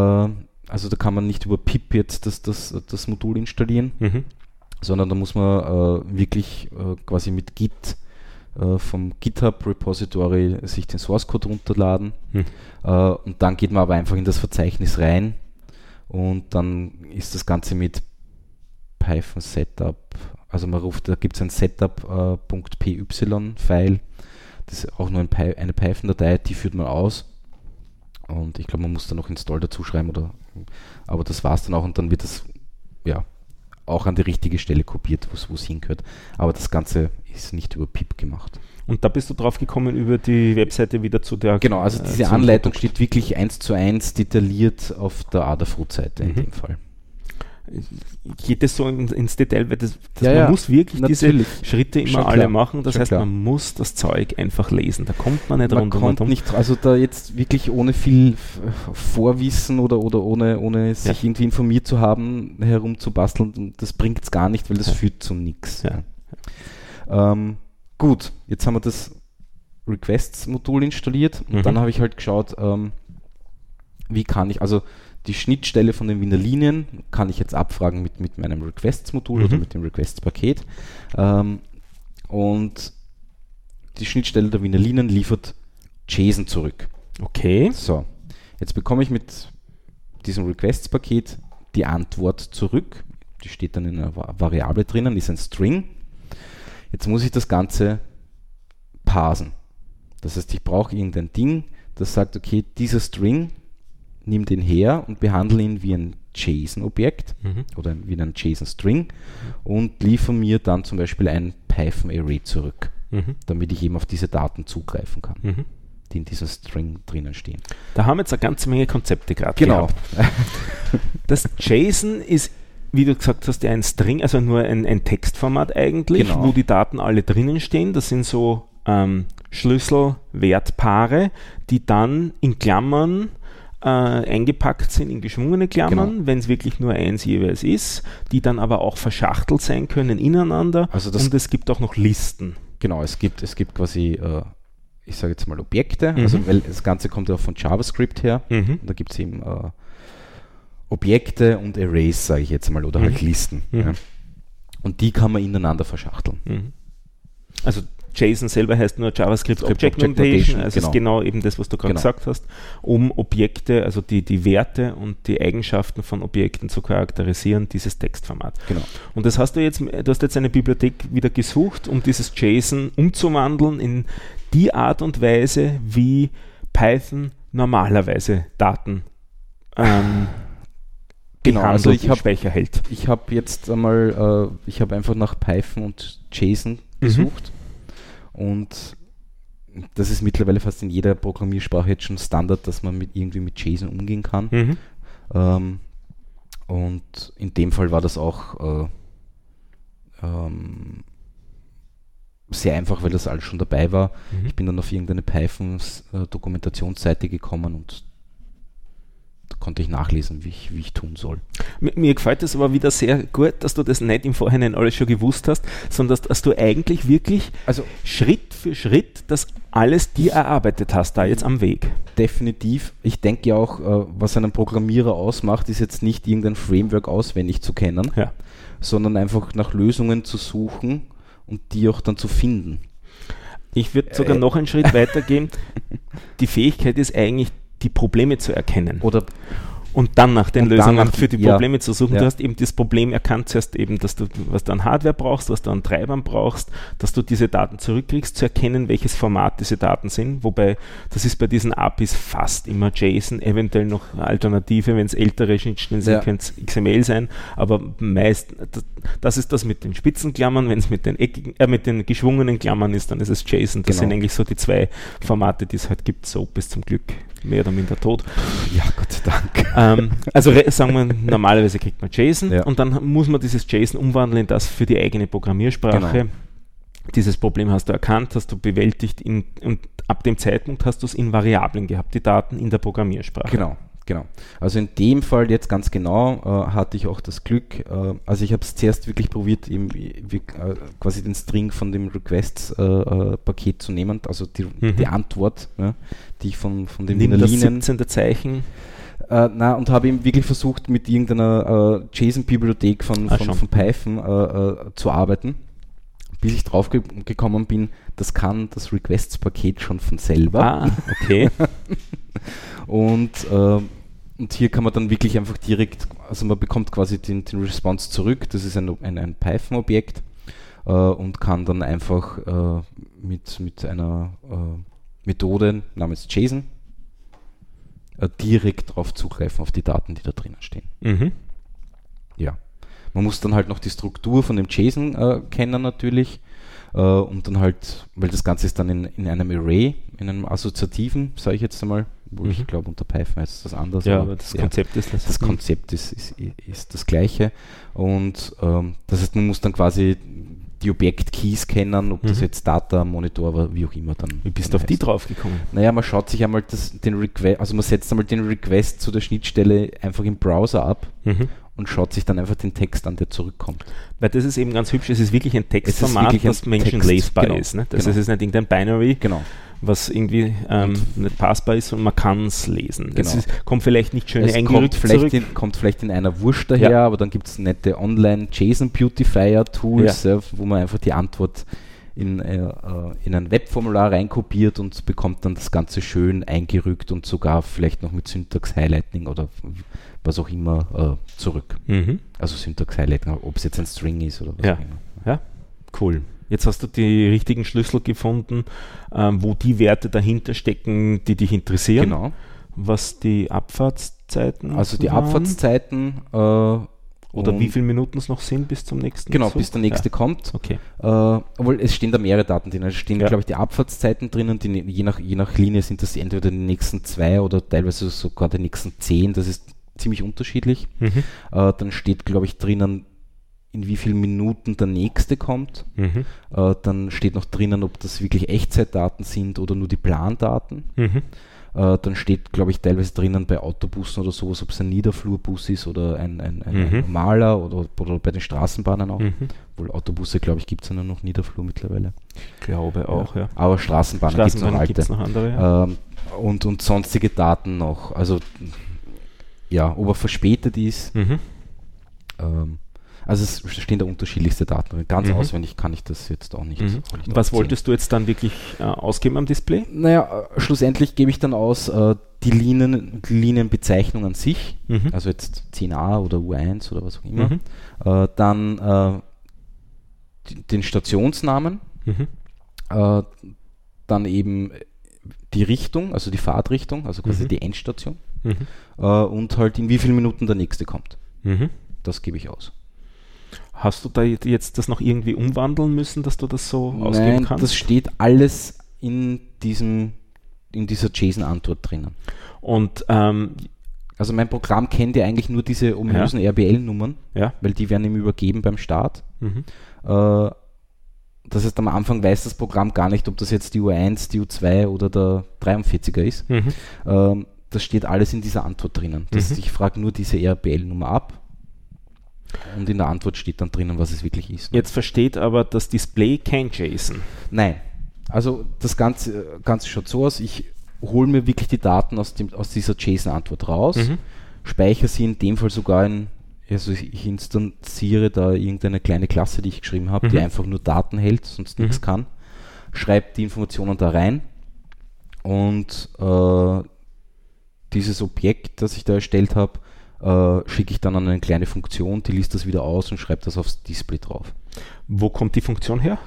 also da kann man nicht über PIP jetzt das, das, das Modul installieren, Mhm. Sondern da muss man äh, wirklich äh, quasi mit Git äh, vom GitHub Repository sich den Source Code runterladen. Hm. Äh, und dann geht man aber einfach in das Verzeichnis rein und dann ist das Ganze mit Python Setup, also man ruft, da gibt es ein Setup.py-File, das ist auch nur ein Py eine Python-Datei, die führt man aus und ich glaube, man muss da noch Install dazu schreiben oder, aber das war es dann auch und dann wird das, ja, auch an die richtige Stelle kopiert, wo es hingehört. Aber das Ganze ist nicht über PIP gemacht. Und da bist du drauf gekommen über die Webseite wieder zu der. Genau, also äh, diese Anleitung Produkt. steht wirklich eins zu eins detailliert auf der Adafruit-Seite in Mhm. dem Fall. Geht es so in, ins Detail, weil das, das, Ja, man ja, muss wirklich natürlich. diese Schritte immer Schon alle klar, machen. Das schon heißt, klar. man muss das Zeug einfach lesen. Da kommt man nicht Man rundum kommt nicht, also da jetzt wirklich ohne viel Vorwissen oder, oder ohne, ohne sich irgendwie informiert zu haben, herumzubasteln, das bringt es gar nicht, weil das Ja. führt zu nichts. Ja. Ähm, gut, jetzt haben wir das Requests-Modul installiert und Mhm. dann habe ich halt geschaut, ähm, wie kann ich, also die Schnittstelle von den Wiener Linien kann ich jetzt abfragen mit, mit meinem Requests-Modul Mhm. oder mit dem Requests-Paket. Ähm, und die Schnittstelle der Wiener Linien liefert JSON zurück. Okay. So, jetzt bekomme ich mit diesem Requests-Paket die Antwort zurück. Die steht dann in einer Va- Variable drinnen, ist ein String. Jetzt muss ich das Ganze parsen. Das heißt, ich brauche irgendein Ding, das sagt, okay, dieser String, nimm den her und behandle ihn wie ein JSON-Objekt Mhm. oder wie ein JSON-String und liefere mir dann zum Beispiel ein Python-Array zurück, Mhm. damit ich eben auf diese Daten zugreifen kann, Mhm. die in diesem String drinnen stehen. Da haben wir jetzt eine ganze Menge Konzepte gerade Genau. Das JSON ist, wie du gesagt hast, ja ein String, also nur ein, ein Textformat eigentlich, Genau. wo die Daten alle drinnen stehen. Das sind so ähm, Schlüssel-Wertpaare, die dann in Klammern äh, eingepackt sind, in geschwungene Klammern, Genau. wenn es wirklich nur eins jeweils ist, die dann aber auch verschachtelt sein können ineinander. Also das- Und es gibt auch noch Listen. Genau, es gibt, es gibt quasi, äh, ich sage jetzt mal Objekte, Mhm. also weil das Ganze kommt ja auch von JavaScript her. Mhm. Da gibt es eben äh, Objekte und Arrays, sage ich jetzt mal, oder halt Mhm. Listen. Mhm. Ja. Und die kann man ineinander verschachteln. Mhm. Also JSON selber heißt nur JavaScript Script Object Object Notation, also genau. ist genau eben das, was du gerade Genau. gesagt hast, um Objekte, also die, die Werte und die Eigenschaften von Objekten zu charakterisieren, dieses Textformat. Genau. Und das hast du jetzt, du hast jetzt eine Bibliothek wieder gesucht, um dieses JSON umzuwandeln in die Art und Weise, wie Python normalerweise Daten ähm, Genau, also ich hab- Speicher hält. Ich habe jetzt einmal, äh, ich habe einfach nach Python und JSON gesucht und das ist mittlerweile fast in jeder Programmiersprache jetzt schon Standard, dass man mit irgendwie mit JSON umgehen kann. Mhm. Ähm, und in dem Fall war das auch äh, ähm, sehr einfach, weil das alles schon dabei war. Mhm. Ich bin dann auf irgendeine Python-Dokumentationsseite gekommen und konnte ich nachlesen, wie ich, wie ich tun soll. Mir, mir gefällt es aber wieder sehr gut, dass du das nicht im Vorhinein alles schon gewusst hast, sondern dass, dass du eigentlich wirklich Also Schritt für Schritt das alles dir erarbeitet hast, da jetzt am Weg. definitiv. Ich denke ja auch, äh, was einen Programmierer ausmacht, ist jetzt nicht irgendein Framework auswendig zu kennen, Ja. sondern einfach nach Lösungen zu suchen und die auch dann zu finden. Ich würde sogar Äh. noch einen Schritt weiter gehen. Die Fähigkeit ist eigentlich, die Probleme zu erkennen. Oder und dann nach den Und Lösungen für die ja. Probleme zu suchen. Ja. Du hast eben das Problem erkannt, zuerst eben, dass du, was du an Hardware brauchst, was du an Treibern brauchst, dass du diese Daten zurückkriegst, zu erkennen, welches Format diese Daten sind. Wobei, das ist bei diesen APIs fast immer JSON, eventuell noch eine Alternative, wenn es ältere Schnittstellen sind, Ja. könnte es XML sein, aber meist, das, das ist das mit den Spitzenklammern, wenn es mit den eckigen, äh, mit den geschwungenen Klammern ist, dann ist es JSON. Das Genau. sind eigentlich so die zwei Formate, die es halt gibt. Soap ist zum Glück mehr oder minder tot. Ja, Gott sei Dank. Ähm, also sagen wir, normalerweise kriegt man JSON Ja. und dann muss man dieses JSON umwandeln in das für die eigene Programmiersprache. Genau. Dieses Problem hast du erkannt, hast du bewältigt in, und ab dem Zeitpunkt hast du es in Variablen gehabt, die Daten in der Programmiersprache. Genau, genau. Also in dem Fall jetzt ganz genau äh, hatte ich auch das Glück, äh, also ich habe es zuerst wirklich probiert, eben, wie, äh, quasi den String von dem Requests-Paket zu nehmen, also die, Mhm. die Antwort, ja, die ich von, von den Nimm das Linien 17. Zeichen. Äh, na, und habe eben wirklich versucht, mit irgendeiner äh, JSON-Bibliothek von, Ah, von, von Python äh, äh, zu arbeiten, bis ich drauf ge gekommen bin, das kann das Requests-Paket schon von selber. Ah, okay. Und, äh, und hier kann man dann wirklich einfach direkt, also man bekommt quasi den, den Response zurück, das ist ein, ein, ein Python-Objekt äh, und kann dann einfach äh, mit, mit einer äh, Methode namens JSON äh, direkt darauf zugreifen, auf die Daten, die da drinnen stehen. mhm. Ja. Man muss dann halt noch die Struktur von dem JSON äh, kennen natürlich äh, und dann halt, weil das Ganze ist dann in, in einem Array, in einem assoziativen, sage ich jetzt einmal, wo ich Mhm. glaube unter Python heißt das anders. Ja, aber das ja, Konzept ist das. das Konzept ist, ist, ist das gleiche und ähm, das heißt, man muss dann quasi die Objekt-Keys kennen, ob das Mhm. jetzt Data, Monitor, aber wie auch immer dann. Wie bist du auf die heißt. drauf gekommen? Naja, man schaut sich einmal das, den Request, also man setzt einmal den Request zu der Schnittstelle einfach im Browser ab Mhm. Und schaut sich dann einfach den Text an, der zurückkommt. Weil das ist eben ganz hübsch, es ist wirklich ein Textformat, wirklich ein das menschenlesbar Text, ist. Ne? Das genau. ist jetzt nicht irgendein Binary, Genau. was irgendwie ähm, nicht passbar ist und man kann es lesen. Es Genau. ist, kommt vielleicht nicht schön kommt eingerückt vielleicht, zurück. in, kommt vielleicht in einer Wurst daher, Ja. aber dann gibt es nette Online-JSON-Beautifier-Tools, äh, wo man einfach die Antwort in, äh, äh, in ein Webformular reinkopiert und bekommt dann das Ganze schön eingerückt und sogar vielleicht noch mit Syntax-Highlighting oder was auch immer äh, zurück. Mhm. Also Syntax-Highlighting, ob es jetzt ein String ist oder was Ja. auch immer. Ja, cool. Jetzt hast du die richtigen Schlüssel gefunden, ähm, wo die Werte dahinter stecken, die dich interessieren. Genau. Was die Abfahrtszeiten Also die waren. Abfahrtszeiten äh, Oder wie viele Minuten es noch sind bis zum nächsten Genau, Zug? bis der nächste Ja. kommt. Okay. Äh, obwohl es stehen da mehrere Daten drin. Es stehen, Ja. glaube ich, die Abfahrtszeiten drinnen. Die, ne- je, nach, je nach Linie sind das entweder die nächsten zwei oder teilweise sogar die nächsten zehn. Das ist ziemlich unterschiedlich. Mhm. Äh, dann steht, glaube ich, drinnen, in wie vielen Minuten der nächste kommt. Mhm. Äh, dann steht noch drinnen, ob das wirklich Echtzeitdaten sind oder nur die Plandaten. Mhm. Äh, dann steht, glaube ich, teilweise drinnen bei Autobussen oder sowas, ob es ein Niederflurbus ist oder ein, ein, ein, ein Mhm. normaler oder, oder bei den Straßenbahnen auch. Mhm. Obwohl Autobusse, glaube ich, gibt es ja nur noch Niederflur mittlerweile. Glaube auch, ja. Aber Straßenbahnen gibt es noch Straßenbahnen gibt es noch andere, ja. Ähm, und, und sonstige Daten noch. Also, ja, ob er verspätet ist. Mhm. Ähm, also, es stehen da unterschiedlichste Daten drin. Ganz Mhm. auswendig kann ich das jetzt auch nicht. Mhm. auch nicht Was wolltest du jetzt dann wirklich äh, ausgeben am Display? Naja, äh, schlussendlich gebe ich dann aus äh, die, Linien, die Linienbezeichnung an sich. Mhm. Also jetzt 10a oder U1 oder was auch immer. Mhm. Äh, dann äh, den Stationsnamen. Mhm. Äh, dann eben die Richtung, also die Fahrtrichtung, also quasi Mhm. die Endstation. Mhm. Äh, und halt in wie vielen Minuten der nächste kommt. Mhm. Das gebe ich aus. Hast du da jetzt das noch irgendwie umwandeln müssen, dass du das so ausgeben Nein, kannst? das steht alles in diesem in dieser JSON-Antwort drinnen. Und ähm, Also mein Programm kennt ja eigentlich nur diese ominösen RBL-Nummern, ja. weil die werden ihm übergeben beim Start. Mhm. Äh, das heißt, am Anfang weiß das Programm gar nicht, ob das jetzt die U1, die U2 oder der 43er ist. Mhm. Ähm, das steht alles in dieser Antwort drinnen. Das Mhm. heißt, ich frage nur diese RBL-Nummer ab und in der Antwort steht dann drinnen, was es wirklich ist. Jetzt versteht aber das Display kein JSON. Nein. Also das Ganze, Ganze schaut so aus, ich hole mir wirklich die Daten aus, dem, aus dieser JSON-Antwort raus, Mhm. speichere sie in dem Fall sogar in, also ich instanziere da irgendeine kleine Klasse, die ich geschrieben habe, die Mhm. einfach nur Daten hält, sonst Mhm. nichts kann, schreibe die Informationen da rein und äh, dieses Objekt, das ich da erstellt habe, äh, schicke ich dann an eine kleine Funktion, die liest das wieder aus und schreibt das aufs Display drauf. Wo kommt die Funktion her?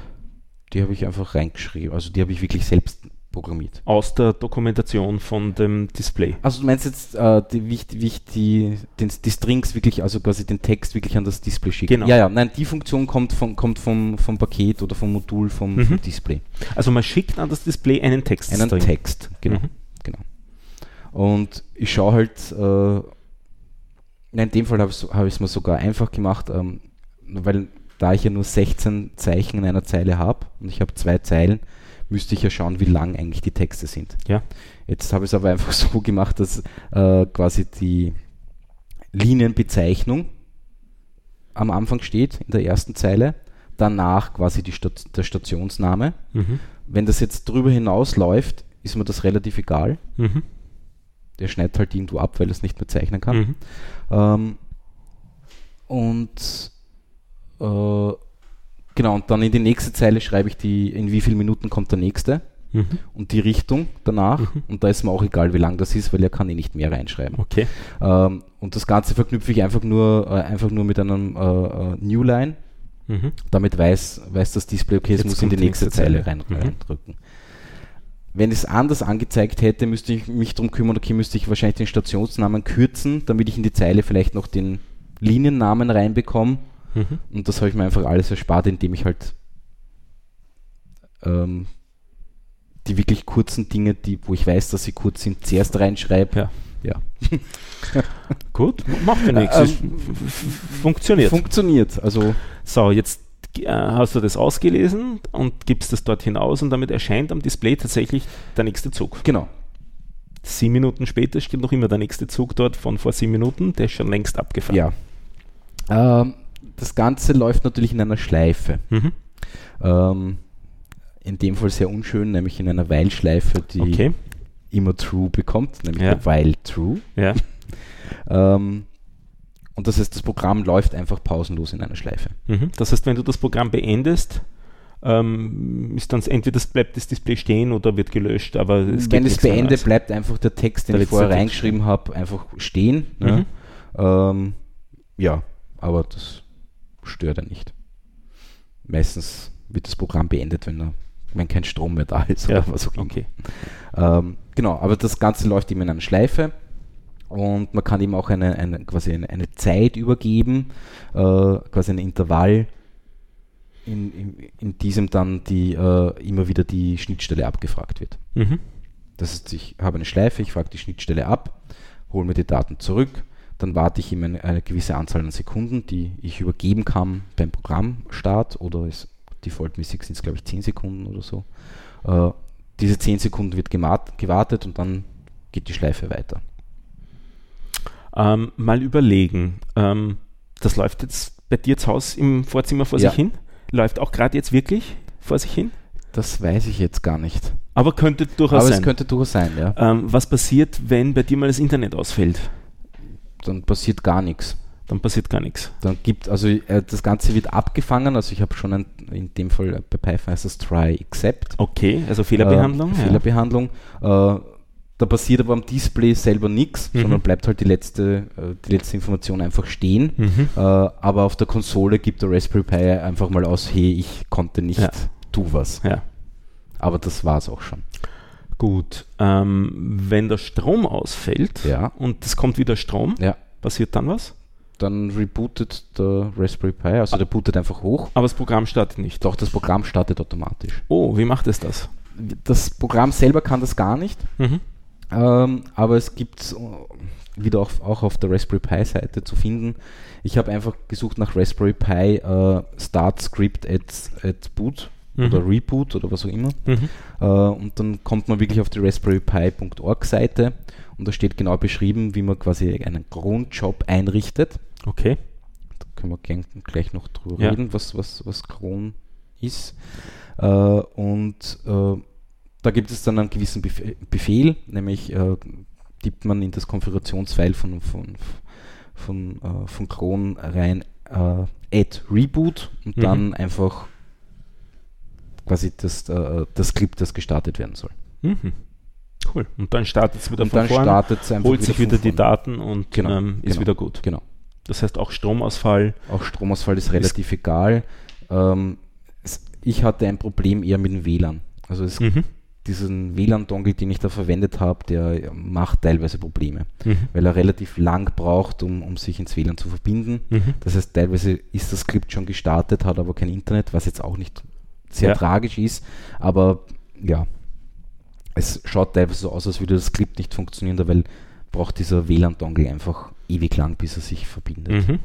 Die habe ich einfach reingeschrieben, also die habe ich wirklich selbst programmiert. Aus der Dokumentation von dem Display. Also du meinst jetzt, äh, die, wie, ich, wie ich die, den, die Strings wirklich, also quasi den Text wirklich an das Display schicke? Genau. Ja, ja, nein, die Funktion kommt, von, kommt vom, vom Paket oder vom Modul vom, Mhm. vom Display. Also man schickt an das Display einen Text. Einen. Text, genau. Mhm. Und ich schaue halt, äh, in dem Fall habe ich es mir sogar einfach gemacht, ähm, weil da ich ja nur 16 Zeichen in einer Zeile habe und ich habe zwei Zeilen, müsste ich ja schauen, wie lang eigentlich die Texte sind. Ja. Jetzt habe ich es aber einfach so gemacht, dass äh, quasi die Linienbezeichnung am Anfang steht, in der ersten Zeile, danach quasi die Stat der Stationsname. Mhm. Wenn das jetzt drüber hinaus läuft, ist mir das relativ egal. Mhm. Der schneidet halt irgendwo ab, weil er es nicht mehr zeichnen kann. Mhm. Ähm, und äh, genau, und dann in die nächste Zeile schreibe ich die, in wie vielen Minuten kommt der nächste Mhm. und die Richtung danach. Mhm. Und da ist mir auch egal, wie lang das ist, weil er kann eh nicht mehr reinschreiben. Okay. Ähm, und das Ganze verknüpfe ich einfach nur, äh, einfach nur mit einem äh, äh, Newline. Mhm. Damit weiß, weiß das Display, okay, es muss in die nächste nächste Zeile Zeile. rein, Mhm. Wenn es anders angezeigt hätte, müsste ich mich darum kümmern, okay, müsste ich wahrscheinlich den Stationsnamen kürzen, damit ich in die Zeile vielleicht noch den Liniennamen reinbekomme. Mhm. Und das habe ich mir einfach alles erspart, indem ich halt ähm, die wirklich kurzen Dinge, die, wo ich weiß, dass sie kurz sind, zuerst reinschreibe. Ja. Ja. Gut, macht ja nichts. Ähm, Funktioniert. Funktioniert. Also so, jetzt hast du das ausgelesen und gibst das dort hinaus und damit erscheint am Display tatsächlich der nächste Zug. genau. Sieben Minuten später steht noch immer der nächste Zug dort von vor sieben Minuten, der ist schon längst abgefahren. Ja. Ähm, das Ganze läuft natürlich in einer Schleife. Mhm. Ähm, in dem Fall sehr unschön, nämlich in einer While-Schleife, die Okay. immer True bekommt, nämlich Ja. der While True. Ja. Ähm, und das heißt, das Programm läuft einfach pausenlos in einer Schleife. Mhm. Das heißt, wenn du das Programm beendest, ähm, ist dann entweder das bleibt das Display stehen oder wird gelöscht, aber es Wenn es beende, bleibt einfach der Text, den Der ich vorher Text. reingeschrieben habe, einfach stehen. Mhm. Ne? Ähm, ja, aber das stört er nicht. Meistens wird das Programm beendet, wenn, er, wenn kein Strom mehr da ist Ja, oder was auch immer. okay. Ähm, genau, aber das Ganze läuft eben in einer Schleife und man kann ihm auch eine, eine, quasi eine, eine Zeit übergeben, äh, quasi ein Intervall, in, in, in diesem dann die, äh, immer wieder die Schnittstelle abgefragt wird. Mhm. Das heißt, ich habe eine Schleife, ich frage die Schnittstelle ab, hole mir die Daten zurück, dann warte ich ihm eine, eine gewisse Anzahl an Sekunden, die ich übergeben kann beim Programmstart oder ist defaultmäßig sind es glaube ich 10 Sekunden oder so. Äh, diese 10 Sekunden wird gewartet und dann geht die Schleife weiter. Ähm, mal überlegen. Ähm, das läuft jetzt bei dir zu Hause im Vorzimmer vor Ja. sich hin? Läuft auch gerade jetzt wirklich vor sich hin? Das weiß ich jetzt gar nicht. Aber könnte durchaus Aber sein. es könnte durchaus sein, ja. ähm, was passiert, wenn bei dir mal das Internet ausfällt? Dann passiert gar nichts. Dann passiert gar nichts. Dann gibt, also äh, das Ganze wird abgefangen, also ich habe schon ein, in dem Fall bei Python heißt das try except. Okay, also Fehlerbehandlung. Äh, Fehlerbehandlung. Äh, da passiert aber am Display selber nichts, Mhm. sondern bleibt halt die letzte, äh, die letzte Information einfach stehen. Mhm. Äh, aber auf der Konsole gibt der Raspberry Pi einfach mal aus, hey, ich konnte nicht, Ja. tu was. ja. Aber das war es auch schon. Gut. Ähm, wenn der Strom ausfällt Ja. und es kommt wieder Strom, Ja. passiert dann was? Dann rebootet der Raspberry Pi, also der bootet einfach hoch. Aber das Programm startet nicht. Doch das Programm startet automatisch. Oh, wie macht es das? Das Programm selber kann das gar nicht. Mhm. Ähm, aber es gibt äh, wieder auch, auch auf der Raspberry Pi Seite zu finden. Ich habe einfach gesucht nach Raspberry Pi äh, Start Script at, at Boot Mhm. oder Reboot oder was auch immer. Mhm. Äh, und dann kommt man wirklich auf die raspberrypi.org Seite und da steht genau beschrieben, wie man quasi einen Cron-Job einrichtet. Okay. Da können wir gern, gleich noch drüber Ja. reden, was, was, was Cron ist. Äh, und äh, da gibt es dann einen gewissen Befehl, nämlich äh, tippt man in das Konfigurationsfile von, von, von, äh, von Cron rein äh, add reboot und Mhm. dann einfach quasi das, äh, das Skript, das gestartet werden soll. Mhm. Cool. Und dann startet es wieder und von dann vorne, startet es einfach holt sich wieder von die. Daten und Genau, ähm, ist genau. wieder gut. Genau. Das heißt auch Stromausfall. Auch Stromausfall ist relativ egal. Ähm, es, ich hatte ein Problem eher mit dem WLAN. Also es, Mhm. Diesen WLAN-Dongle, den ich da verwendet habe, der macht teilweise Probleme, Mhm. weil er relativ lang braucht, um, um sich ins WLAN zu verbinden. Mhm. Das heißt, teilweise ist das Skript schon gestartet, hat aber kein Internet, was jetzt auch nicht sehr Ja. tragisch ist. Aber ja, es schaut teilweise so aus, als würde das Skript nicht funktionieren, weil braucht dieser WLAN-Dongle einfach ewig lang, bis er sich verbindet. Mhm.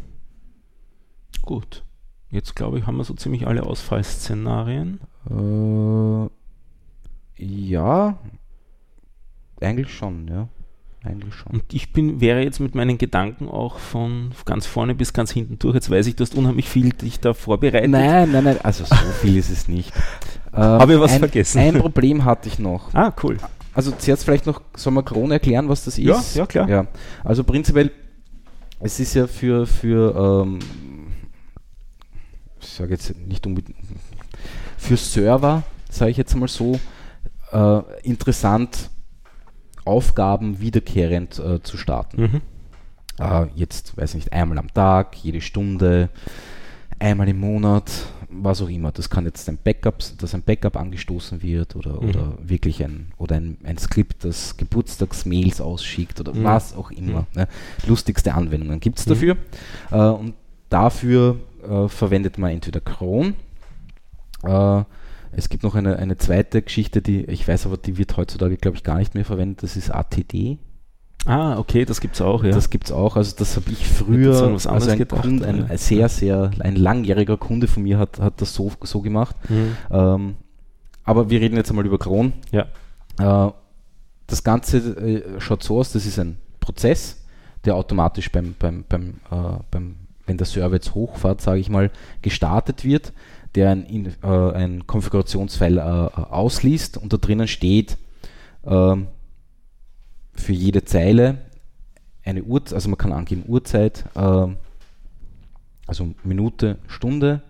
Gut. Jetzt glaube ich, haben wir so ziemlich alle Ausfallszenarien. Äh, ja, eigentlich schon, ja. Eigentlich schon. Und ich bin, wäre jetzt mit meinen Gedanken auch von ganz vorne bis ganz hinten durch. Jetzt weiß ich, du hast unheimlich viel dich da vorbereitet. Nein, nein, nein, also so viel ist es nicht. Ähm, Habe ich was ein, vergessen? Ein Problem hatte ich noch. Ah, cool. Also zuerst vielleicht noch, soll man Krone erklären, was das ist? Ja, ja, klar. Ja, also prinzipiell, es ist ja für, für ähm, ich sage jetzt nicht unbedingt, für Server, sage ich jetzt mal so, äh, interessant, Aufgaben wiederkehrend äh, zu starten. Mhm. Äh, jetzt, weiß nicht, einmal am Tag, jede Stunde, einmal im Monat, was auch immer. Das kann jetzt ein Backup, dass ein Backup angestoßen wird oder, Mhm. oder wirklich ein oder ein, ein Skript, das Geburtstagsmails ausschickt oder Mhm. was auch immer. Ne? Lustigste Anwendungen gibt es Mhm. dafür. Äh, und dafür äh, verwendet man entweder Cron. Es gibt noch eine, eine zweite Geschichte, die ich weiß aber, die wird heutzutage, glaube ich, gar nicht mehr verwendet. Das ist ATD. Ah, okay, das gibt es auch, ja. Das gibt es auch. Also das habe ich früher, anderes also ein, gedacht, Kunde, ein, sehr, sehr, ein langjähriger Kunde von mir hat, hat das so, so gemacht. Mhm. Ähm, aber wir reden jetzt einmal über Cron. Ja. Äh, das Ganze äh, schaut so aus, das ist ein Prozess, der automatisch beim, beim, beim, äh, beim wenn der Server jetzt hochfährt, sage ich mal, gestartet wird, der ein, in- äh, ein Konfigurationsfile äh, ausliest und da drinnen steht ähm, für jede Zeile eine Uhrzeit, also man kann angeben Uhrzeit, ähm, also Minute, Stunde,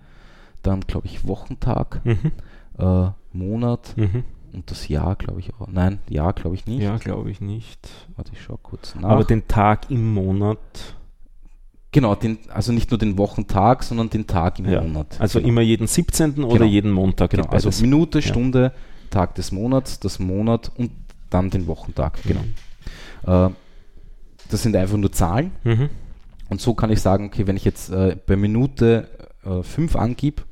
dann glaube ich Wochentag, Mhm. äh, Monat Mhm. und das Jahr glaube ich auch. Nein, Jahr glaube ich nicht. Ja, glaube ich nicht. Warte, ich schau kurz nach. Aber den Tag im Monat, genau, den, also nicht nur den Wochentag, sondern den Tag im Ja. Monat. also genau. immer jeden 17. oder Genau. jeden Montag. Genau, also. Minute, Ja. Stunde, Tag des Monats, das Monat und dann den Wochentag. Genau. Mhm. Äh, das sind einfach nur Zahlen. Mhm. Und so kann ich sagen, okay, wenn ich jetzt äh, bei Minute 5 angib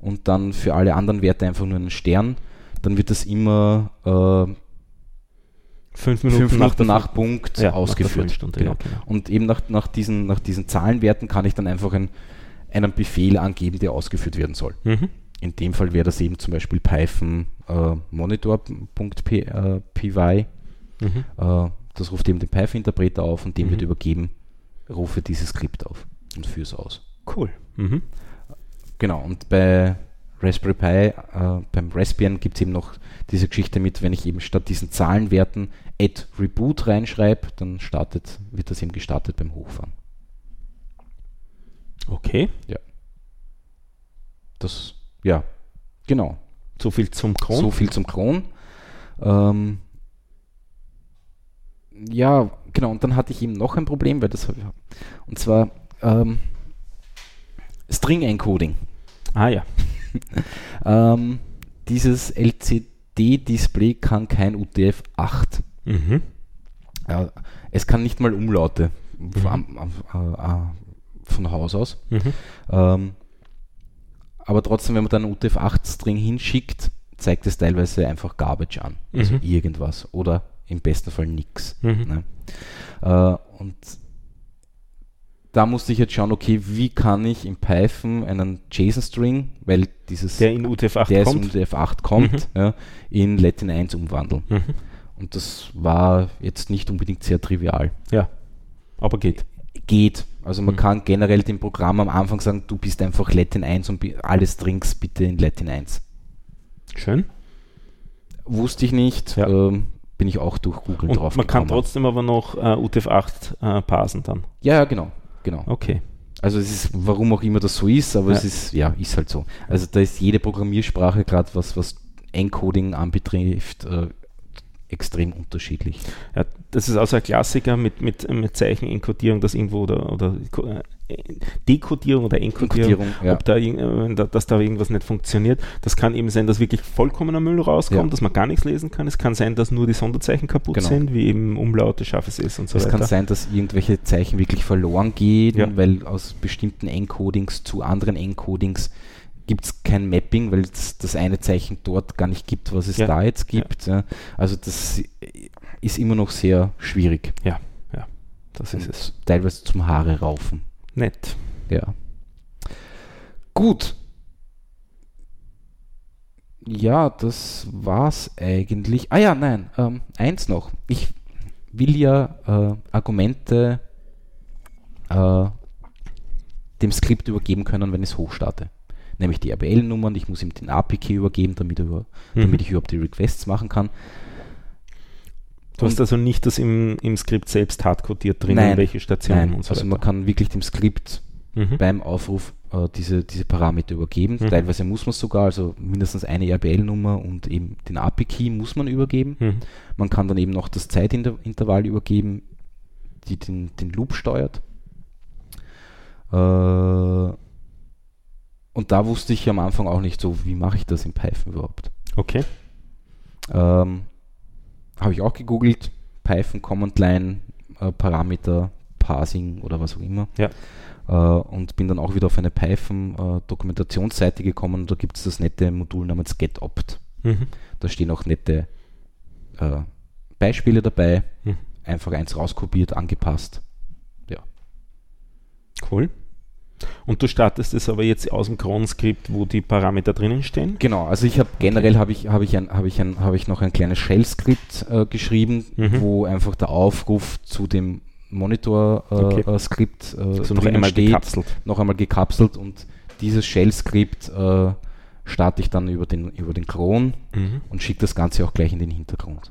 und dann für alle anderen Werte einfach nur einen Stern, dann wird das immer äh, Fünf Minuten, fünf Minuten der nach Punkt Ja, nach ausgeführt. Viertelstunde, genau. ja, genau. Und eben nach, nach, diesen, nach diesen Zahlenwerten kann ich dann einfach ein, einen Befehl angeben, der ausgeführt werden soll. Mhm. In dem Fall wäre das eben zum Beispiel Python äh, monitor.py. Äh, Mhm. äh, das ruft eben den Python-Interpreter auf und dem Mhm. wird übergeben, rufe dieses Skript auf und führe es aus. Cool. Mhm. Genau, und bei Raspberry Pi, äh, beim Raspbian gibt es eben noch diese Geschichte mit, wenn ich eben statt diesen Zahlenwerten add reboot reinschreibe, dann startet, wird das eben gestartet beim Hochfahren. Okay. Das, ja, genau. So viel zum Kron. So viel zum Cron. Ähm, ja, genau, und dann hatte ich eben noch ein Problem, weil das habe ich, und zwar ähm, String Encoding. Ah ja. Ähm, dieses LCD-Display kann kein UTF-8. Mhm. Ja, es kann nicht mal Umlaute Mhm. von, äh, äh, von Haus aus. Mhm. Ähm, aber trotzdem, wenn man dann einen UTF-8-String hinschickt, zeigt es teilweise einfach Garbage an. Also Mhm. irgendwas. Oder im besten Fall nichts. Mhm. Ne? Äh, und da musste ich jetzt schauen, okay, wie kann ich in Python einen JSON-String, weil dieses Der in UTF-8 der kommt. UTF-8 kommt, Mhm. ja, in Latin 1 umwandeln. Mhm. Und das war jetzt nicht unbedingt sehr trivial. Ja. Aber geht. Geht. Also man Mhm. kann generell dem Programm am Anfang sagen, du bist einfach Latin 1 und bi- alle Strings bitte in Latin 1. Schön. Wusste ich nicht, Ja. ähm, bin ich auch durch Google Und drauf man kann trotzdem aber noch äh, UTF-8 äh, parsen dann. Ja, ja, genau. genau. Okay. Also es ist, warum auch immer das so ist, aber Ja. es ist, ja, ist halt so. Also da ist jede Programmiersprache, gerade was, was Encoding anbetrifft, äh, extrem unterschiedlich. Ja, das ist also ein Klassiker mit, mit, mit Zeichenencodierung, dass irgendwo oder, oder äh, Dekodierung oder Enkodierung, ja. ob da, äh, da, dass da irgendwas nicht funktioniert. Das kann eben sein, dass wirklich vollkommener Müll rauskommt, Ja. dass man gar nichts lesen kann. Es kann sein, dass nur die Sonderzeichen kaputt Genau. sind, wie eben Umlaute, scharfes S und so es weiter. kann sein, dass irgendwelche Zeichen wirklich verloren gehen, Ja. weil aus bestimmten Encodings zu anderen Encodings gibt es kein Mapping, weil es das eine Zeichen dort gar nicht gibt, was es Ja. da jetzt gibt. Ja. Also das ist immer noch sehr schwierig. ja, ja, das ist Und es. teilweise zum Haare raufen. Nett. Ja. Gut. Ja, das war's eigentlich. Ah ja, nein, ähm, eins noch. Ich will ja äh, Argumente äh, dem Skript übergeben können, wenn ich es hochstarte. Nämlich die RBL-Nummern, ich muss ihm den API-Key übergeben, damit, er über, Mhm. damit ich überhaupt die Requests machen kann. Du hast also nicht das im, im Skript selbst hardcodiert drin, Nein, welche Stationen und so also man weiter. kann wirklich dem Skript Mhm. beim Aufruf äh, diese, diese Parameter übergeben. Mhm. Teilweise muss man es sogar, also mindestens eine RBL-Nummer und eben den API-Key muss man übergeben. Mhm. Man kann dann eben noch das Zeitintervall übergeben, die den, den Loop steuert. Äh, und da wusste ich am Anfang auch nicht so, wie mache ich das in Python überhaupt. Okay. Ähm, Habe ich auch gegoogelt, Python Command Line äh, Parameter Parsing oder was auch immer. Ja. Äh, und bin dann auch wieder auf eine Python äh, Dokumentationsseite gekommen und da gibt es das nette Modul namens GetOpt. Mhm. Da stehen auch nette äh, Beispiele dabei, Mhm. einfach eins rauskopiert, angepasst. Cool. Und du startest es aber jetzt aus dem Cron-Skript, wo die Parameter drinnen stehen? Genau, also ich habe generell habe ich, habe ich, ein, habe ich, ein, habe ich noch ein kleines Shell-Skript äh, geschrieben, Mhm. wo einfach der Aufruf zu dem Monitor-Skript Okay. äh, Skript, äh, Also noch einmal steht, gekapselt. noch einmal gekapselt und dieses Shell-Skript äh, starte ich dann über den, über den Cron Mhm. und schicke das Ganze auch gleich in den Hintergrund.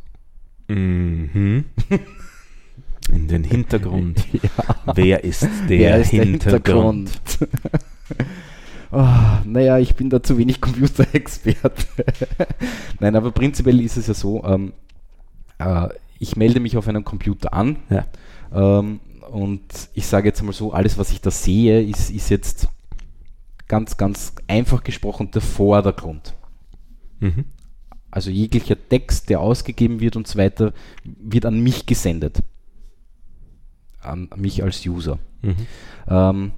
Mhm. In den Hintergrund. Ja. Wer ist der, Wer ist der Hintergrund? Hintergrund? oh, naja, ich bin da zu wenig Computerexperte. Nein, aber prinzipiell ist es ja so, ähm, äh, ich melde mich auf einem Computer an Ja. ähm, und ich sage jetzt mal so, alles, was ich da sehe, ist, ist jetzt ganz, ganz einfach gesprochen der Vordergrund. Mhm. Also jeglicher Text, der ausgegeben wird und so weiter, wird an mich gesendet. An mich als User. Mhm. Ähm,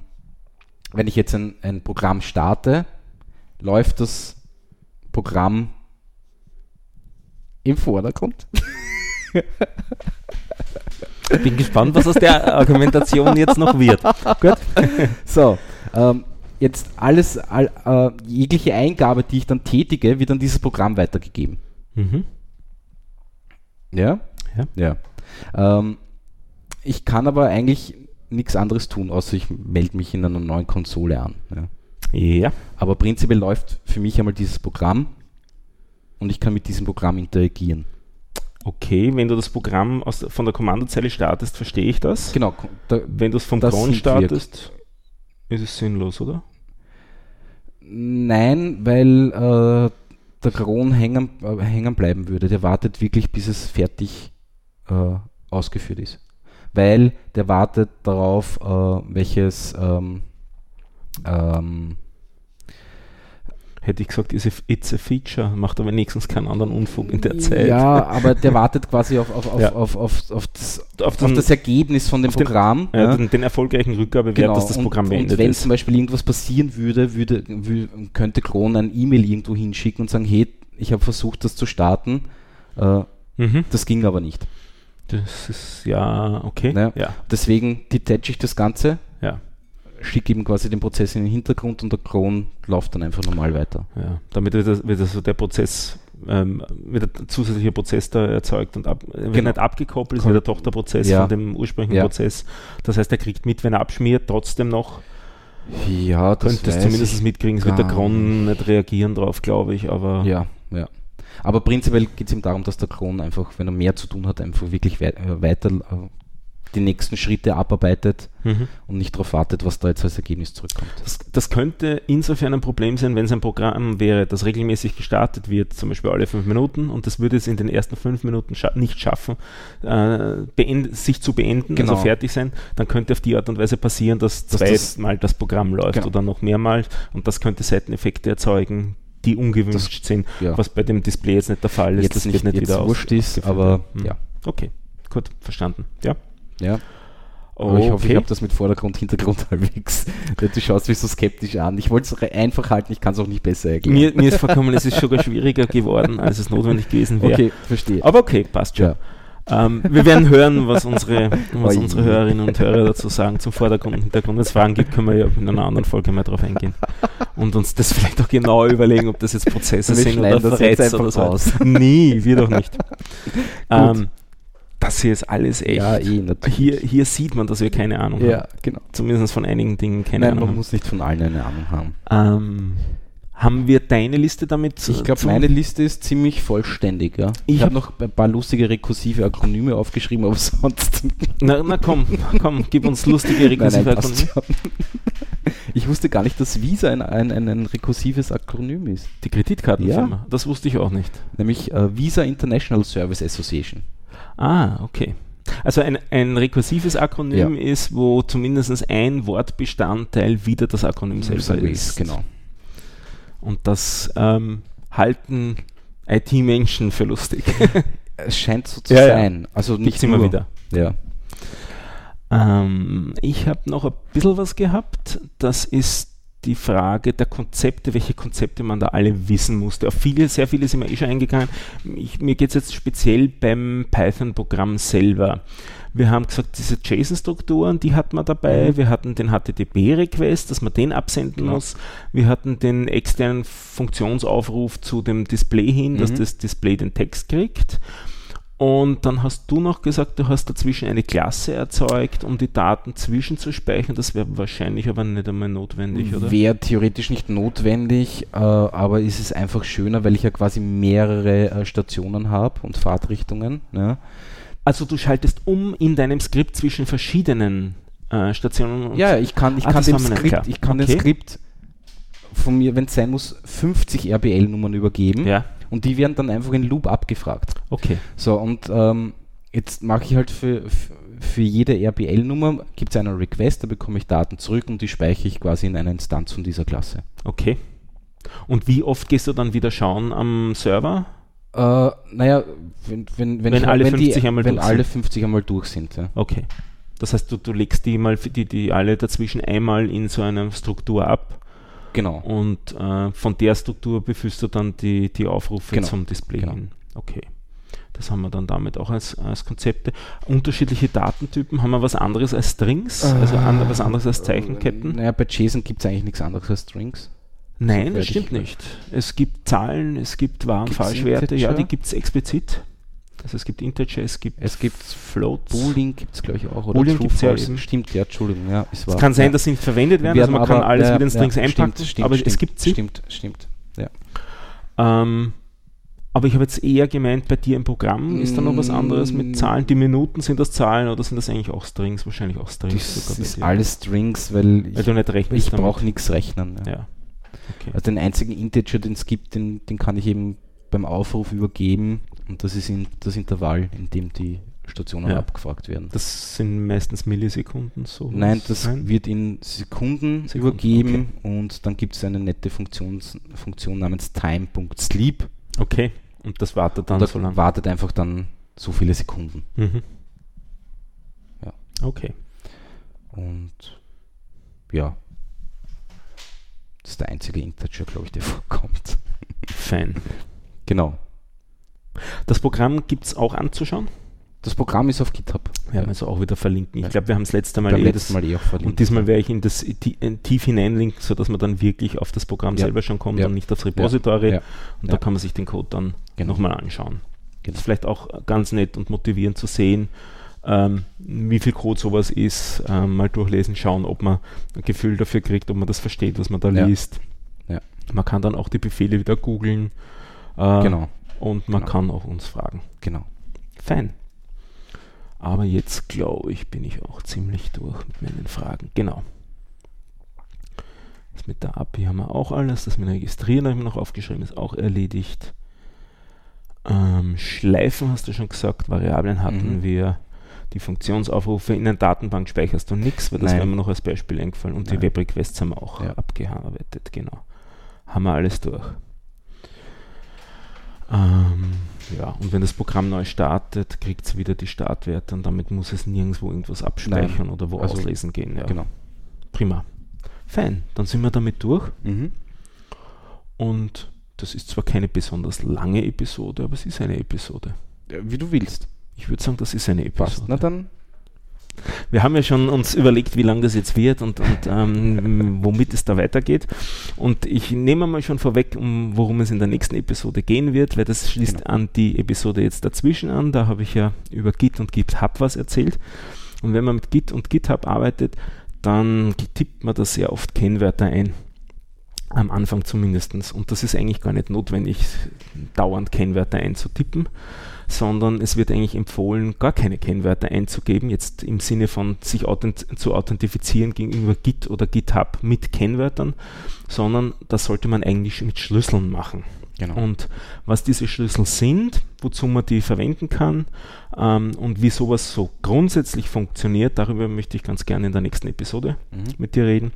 wenn ich jetzt ein, ein Programm starte, läuft das Programm im Vordergrund. Ich bin gespannt, was aus der Argumentation jetzt noch wird. Gut. So, ähm, jetzt alles, all, äh, jegliche Eingabe, die ich dann tätige, wird an dieses Programm weitergegeben. Mhm. Ja? Ja. Ja. Ähm, ich kann aber eigentlich nichts anderes tun, außer ich melde mich in einer neuen Konsole an. Ja. Ja. Aber prinzipiell läuft für mich einmal dieses Programm und ich kann mit diesem Programm interagieren. Okay, wenn du das Programm aus, von der Kommandozeile startest, verstehe ich das. Genau. Da, Wenn du es vom Cron startest, ist es sinnlos, oder? nein, weil äh, der Kron hängen, äh, hängen bleiben würde. Der wartet wirklich, bis es fertig äh, ausgeführt ist. Weil der wartet darauf, äh, welches ähm, ähm, Hätte ich gesagt, it's a feature, macht aber wenigstens keinen anderen Unfug in der Zeit. Ja, aber der wartet quasi auf, auf, auf, Ja. auf, auf, auf, das, auf, auf den, das Ergebnis von dem auf den- Programm. ja, ja. den, den erfolgreichen Rückgabewert, Genau, dass das Programm und, und beendet wenn ist. zum Beispiel irgendwas passieren würde, würde, wü- könnte Cron ein E-Mail irgendwo hinschicken und sagen, hey, ich habe versucht, das zu starten, äh, Mhm. das ging aber nicht. Das ist ja okay. Ja. Ja. Deswegen detache ich das Ganze, Ja. schicke eben quasi den Prozess in den Hintergrund und der Cron läuft dann einfach normal weiter. Ja, damit wird, das, wird also der Prozess, ähm, wird ein zusätzlicher Prozess da erzeugt und ab, wird Genau. nicht abgekoppelt, ist wie der Tochterprozess Ja. von dem ursprünglichen Ja. Prozess. Das heißt, er kriegt mit, wenn er abschmiert, trotzdem noch, Ja, könnte es zumindest mitkriegen, es wird der Cron nicht reagieren drauf, glaube ich, aber Ja, ja. Aber prinzipiell geht es ihm darum, dass der Cron einfach, wenn er mehr zu tun hat, einfach wirklich wei äh, weiter äh, die nächsten Schritte abarbeitet Mhm. und nicht darauf wartet, was da jetzt als Ergebnis zurückkommt. Das, das könnte insofern ein Problem sein, wenn es ein Programm wäre, das regelmäßig gestartet wird, zum Beispiel alle fünf Minuten, und das würde es in den ersten fünf Minuten scha nicht schaffen, äh, sich zu beenden, Genau. also fertig sein, dann könnte auf die Art und Weise passieren, dass Dass das- zweimal das, Programm läuft Genau. oder noch mehrmals, und das könnte Seiteneffekte erzeugen, die ungewünscht sind, Ja. was bei dem Display jetzt nicht der Fall ist. jetzt das nicht jetzt wieder wurscht ist, aber. Mhm. ja. Okay, gut, verstanden. Ja. ja. Aber ich hoffe, ich Okay. habe das mit Vordergrund, Hintergrund halbwegs. Du schaust mich so skeptisch an. Ich wollte es einfach halten, ich kann es auch nicht besser erklären. mir, mir ist vorkommen, es ist sogar schwieriger geworden, als es notwendig gewesen wäre. okay, verstehe. Aber okay, passt schon. Ja. Ähm, wir werden hören, was unsere, was unsere Hörerinnen und Hörer dazu sagen zum Vordergrund und Hintergrund. Wenn es Fragen gibt, können wir ja in einer anderen Folge mal drauf eingehen und uns das vielleicht auch genau überlegen, ob das jetzt Prozesse Wir sind oder Threads oder so. raus. Nie, wir doch nicht. ähm, das hier ist alles echt. Ja, eh, hier, hier sieht man, dass wir keine Ahnung ja, haben. genau. Zumindest von einigen Dingen keine Nein, Ahnung man haben. muss nicht von allen eine Ahnung haben. Ähm, haben wir deine Liste damit? Ich glaube, meine Liste ist ziemlich vollständig. Ja. Ich, Ich habe hab- noch ein paar lustige rekursive Akronyme aufgeschrieben, aber sonst. Na, na komm, komm, gib uns lustige rekursive Nein, nein, Akronyme. Ich wusste gar nicht, dass Visa ein, ein, ein, ein rekursives Akronym ist. Die Kreditkartenfirma, das wusste ich auch nicht. Nämlich äh, Visa International Service Association. Ah, okay. Also ein, ein rekursives Akronym ist, wo zumindest ein Wortbestandteil wieder das Akronym selber ist. Genau. Und das ähm, halten IT-Menschen für lustig. Es scheint so zu Ja, sein. Also nicht immer wieder. Ja. Ähm, ich habe noch ein bisschen was gehabt. Das ist die Frage der Konzepte, welche Konzepte man da alle wissen musste. Auf viele, sehr viele sind wir eh schon eingegangen. Ich, mir geht es jetzt speziell beim Python-Programm selber. Wir haben gesagt, diese JSON-Strukturen, die hat man dabei. Mhm. Wir hatten den HTTP-Request, dass man den absenden Genau. muss. Wir hatten den externen Funktionsaufruf zu dem Display hin, dass Mhm. das Display den Text kriegt. Und dann hast du noch gesagt, du hast dazwischen eine Klasse erzeugt, um die Daten zwischenzuspeichern. Das wäre wahrscheinlich aber nicht einmal notwendig, oder? Wäre theoretisch nicht notwendig, äh, aber ist es einfach schöner, weil ich ja quasi mehrere äh, Stationen habe und Fahrtrichtungen. Ja. Also du schaltest um in deinem Skript zwischen verschiedenen äh, Stationen. und- Ja, ich kann, ich Ah, kann dem Skript, ich kann Okay. dem Skript von mir, wenn es sein muss, 50 RBL-Nummern übergeben ja, und die werden dann einfach in Loop abgefragt. okay. So, und ähm, jetzt mache ich halt für, für- für jede RBL-Nummer gibt es einen Request, da bekomme ich Daten zurück und die speichere ich quasi in einer Instanz von dieser Klasse. Okay. Und wie oft gehst du dann wieder schauen am Server? Äh, naja, wenn, wenn, wenn, Wenn ich, alle wenn 50 die, einmal wenn durch alle sind. 50 einmal durch sind. Ja. Okay. Das heißt, du, du legst die mal die, die alle dazwischen einmal in so einer Struktur ab Genau. und äh, von der Struktur befüllst du dann die, die Aufrufe Genau, zum Display genau. hin. Okay. Das haben wir dann damit auch als, als Konzepte. Unterschiedliche Datentypen, haben wir was anderes als Strings? also an, was anderes als Zeichenketten? Naja, bei JSON gibt es eigentlich nichts anderes als Strings. Nein, das stimmt nicht. Es gibt Zahlen, es gibt Wahr- und Falschwerte, ja, die gibt es explizit. Also es gibt Integer, es gibt Es gibt Floats. Boolean gibt es, glaube ich, auch. Oder Boolean True, gibt's ja eben. Stimmt, ja, Entschuldigung. Ja, es, war, Es kann sein, ja. dass sie nicht verwendet werden, Werden also man kann aber- alles ja, wieder in Strings ja, einpacken, stimmt, stimmt, aber stimmt, es gibt sie. Stimmt, stimmt. Ja. Ähm, aber ich habe jetzt eher gemeint, bei dir im Programm ist da noch was anderes Mm. mit Zahlen. Die Minuten, sind das Zahlen oder sind das eigentlich auch Strings? Wahrscheinlich auch Strings. Das ist alles Strings, weil Weil ich, du nicht rechnest ich brauche nichts rechnen. Ja. Ja. Okay. Also den einzigen Integer, den es gibt, den, den kann ich eben beim Aufruf übergeben und das ist in, das Intervall, in dem die Stationen Ja. abgefragt werden. Das sind meistens Millisekunden so. Nein, das wird in Sekunden, Sekunden, übergeben und dann gibt es eine nette Funktions, Funktion namens time.sleep. Okay. Und das wartet dann Da so lange. wartet einfach dann so viele Sekunden. Mhm. Ja. Okay. Und ja, das ist der einzige Integer, glaube ich, der vorkommt. Fein. Genau. Das Programm gibt es auch anzuschauen. Das Programm ist auf GitHub. Wir haben es auch wieder verlinken. Ich Ja. glaube, wir haben es letzte Mal Beim eh Mal eh auch verlinkt. Und diesmal werde ich in das ti- tief hineinlinken, sodass man dann wirklich auf das Programm Ja. selber schon kommt Ja. und nicht aufs Repository. Ja. Und Ja. da kann man sich den Code dann Genau. nochmal anschauen. Genau. Das ist vielleicht auch ganz nett und motivierend zu sehen, ähm, wie viel Code sowas ist. Ähm, mal durchlesen, schauen, ob man ein Gefühl dafür kriegt, ob man das versteht, was man da Ja. liest. Ja. Man kann dann auch die Befehle wieder googeln. Äh, Genau, Und man Genau. kann auch uns fragen. genau. Fein. Aber jetzt glaube ich, bin ich auch ziemlich durch mit meinen Fragen. Genau. Das mit der API haben wir auch alles. Das mit dem Registrieren habe ich mir noch aufgeschrieben, ist auch erledigt. Ähm, Schleifen hast du schon gesagt, Variablen hatten Mhm. wir. Die Funktionsaufrufe in der Datenbank speicherst du nichts, weil das Nein. wäre mir noch als Beispiel eingefallen. Und die Nein. Web-Requests haben wir auch Ja. abgearbeitet, genau. Haben wir alles durch. Ähm, ja, und wenn das Programm neu startet, kriegt es wieder die Startwerte und damit muss es nirgendwo irgendwas abspeichern Nein. oder wo Also, auslesen gehen. Ja. Genau. Prima. Fein, dann sind wir damit durch. Mhm. Und das ist zwar keine besonders lange Episode, aber es ist eine Episode. Wie du willst. Ich würde sagen, das ist eine Passt. Episode. Na dann. Wir haben ja schon uns überlegt, wie lang das jetzt wird und, und ähm, womit es da weitergeht. Und ich nehme mal schon vorweg, um worum es in der nächsten Episode gehen wird, weil das schließt Genau. an die Episode jetzt dazwischen an. Da habe ich ja über Git und GitHub was erzählt. Und wenn man mit Git und GitHub arbeitet, dann tippt man da sehr oft Kennwörter ein. Am Anfang zumindest. Und das ist eigentlich gar nicht notwendig, dauernd Kennwörter einzutippen, sondern es wird eigentlich empfohlen, gar keine Kennwörter einzugeben, jetzt im Sinne von sich authent zu authentifizieren gegenüber Git oder GitHub mit Kennwörtern, sondern das sollte man eigentlich mit Schlüsseln machen. Genau. Und was diese Schlüssel sind, wozu man die verwenden kann ähm, und wie sowas so grundsätzlich funktioniert, darüber möchte ich ganz gerne in der nächsten Episode Mhm. mit dir reden.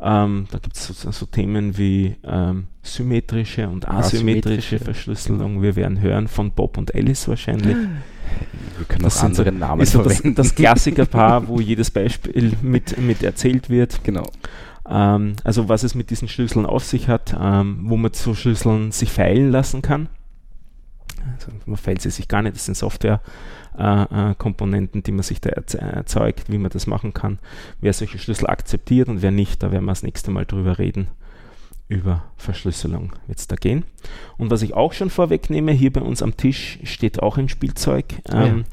Ähm, da gibt es so, so Themen wie ähm, symmetrische und asymmetrische Asymmetrische, Verschlüsselung. Wir werden hören von Bob und Alice wahrscheinlich. Wir können Das auch so- andere Namen Ist so das, verwenden. das Klassikerpaar, wo jedes Beispiel mit, mit erzählt wird. genau. Ähm, also was es mit diesen Schlüsseln auf sich hat, ähm, wo man zu Schlüsseln sich feilen lassen kann. Also man feilt sie sich gar nicht, das sind Software-Komponenten, äh, Komponenten, die man sich da erze- erzeugt, wie man das machen kann. Wer solche Schlüssel akzeptiert und wer nicht, da werden wir das nächste Mal drüber reden. Über Verschlüsselung wird es da gehen. Und was ich auch schon vorwegnehme, hier bei uns am Tisch steht auch ein Spielzeug. Ah, ja. Ähm,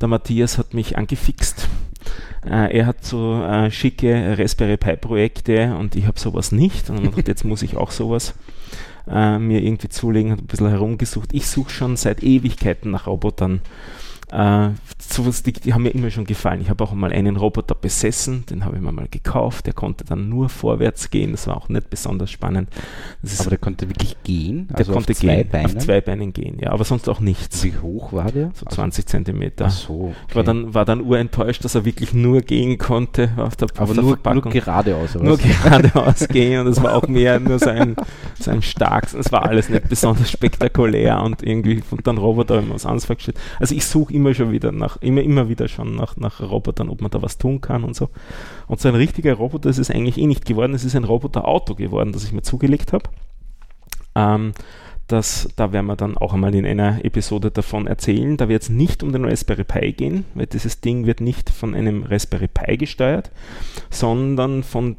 Der Matthias hat mich angefixt. Äh, er hat so äh, schicke Raspberry Pi Projekte und ich habe sowas nicht. Und gedacht, jetzt muss ich auch sowas äh, mir irgendwie zulegen, habe ein bisschen herumgesucht. Ich suche schon seit Ewigkeiten nach Robotern. Äh, sowas, die, die haben mir immer schon gefallen. Ich habe auch mal einen Roboter besessen, den habe ich mir mal gekauft. Der konnte dann nur vorwärts gehen. Das war auch nicht besonders spannend. Das Aber der konnte wirklich gehen. der also konnte auf zwei gehen, Beinen. auf zwei Beinen gehen, ja, aber sonst auch nichts. Wie hoch war der? So 20 Zentimeter. Ach so. Ich war okay. dann, war dann urenttäuscht, dass er wirklich nur gehen konnte auf der, Aber auf der nur, nur Verpackung. geradeaus. oder Nur geradeaus gehen und es war auch mehr nur so ein, so ein starkes, es war alles nicht besonders spektakulär und irgendwie und dann Roboter wir was anderes vorgestellt. Also ich suche immer schon wieder nach, immer, immer wieder schon nach, nach Robotern, ob man da was tun kann und so. Und so ein richtiger Roboter ist es eigentlich eh nicht geworden, es ist ein Roboter-Auto geworden, das ich mir zugelegt habe. Ähm, das, da werden wir dann auch einmal in einer Episode davon erzählen. Da wird es nicht um den Raspberry Pi gehen, weil dieses Ding wird nicht von einem Raspberry Pi gesteuert, sondern von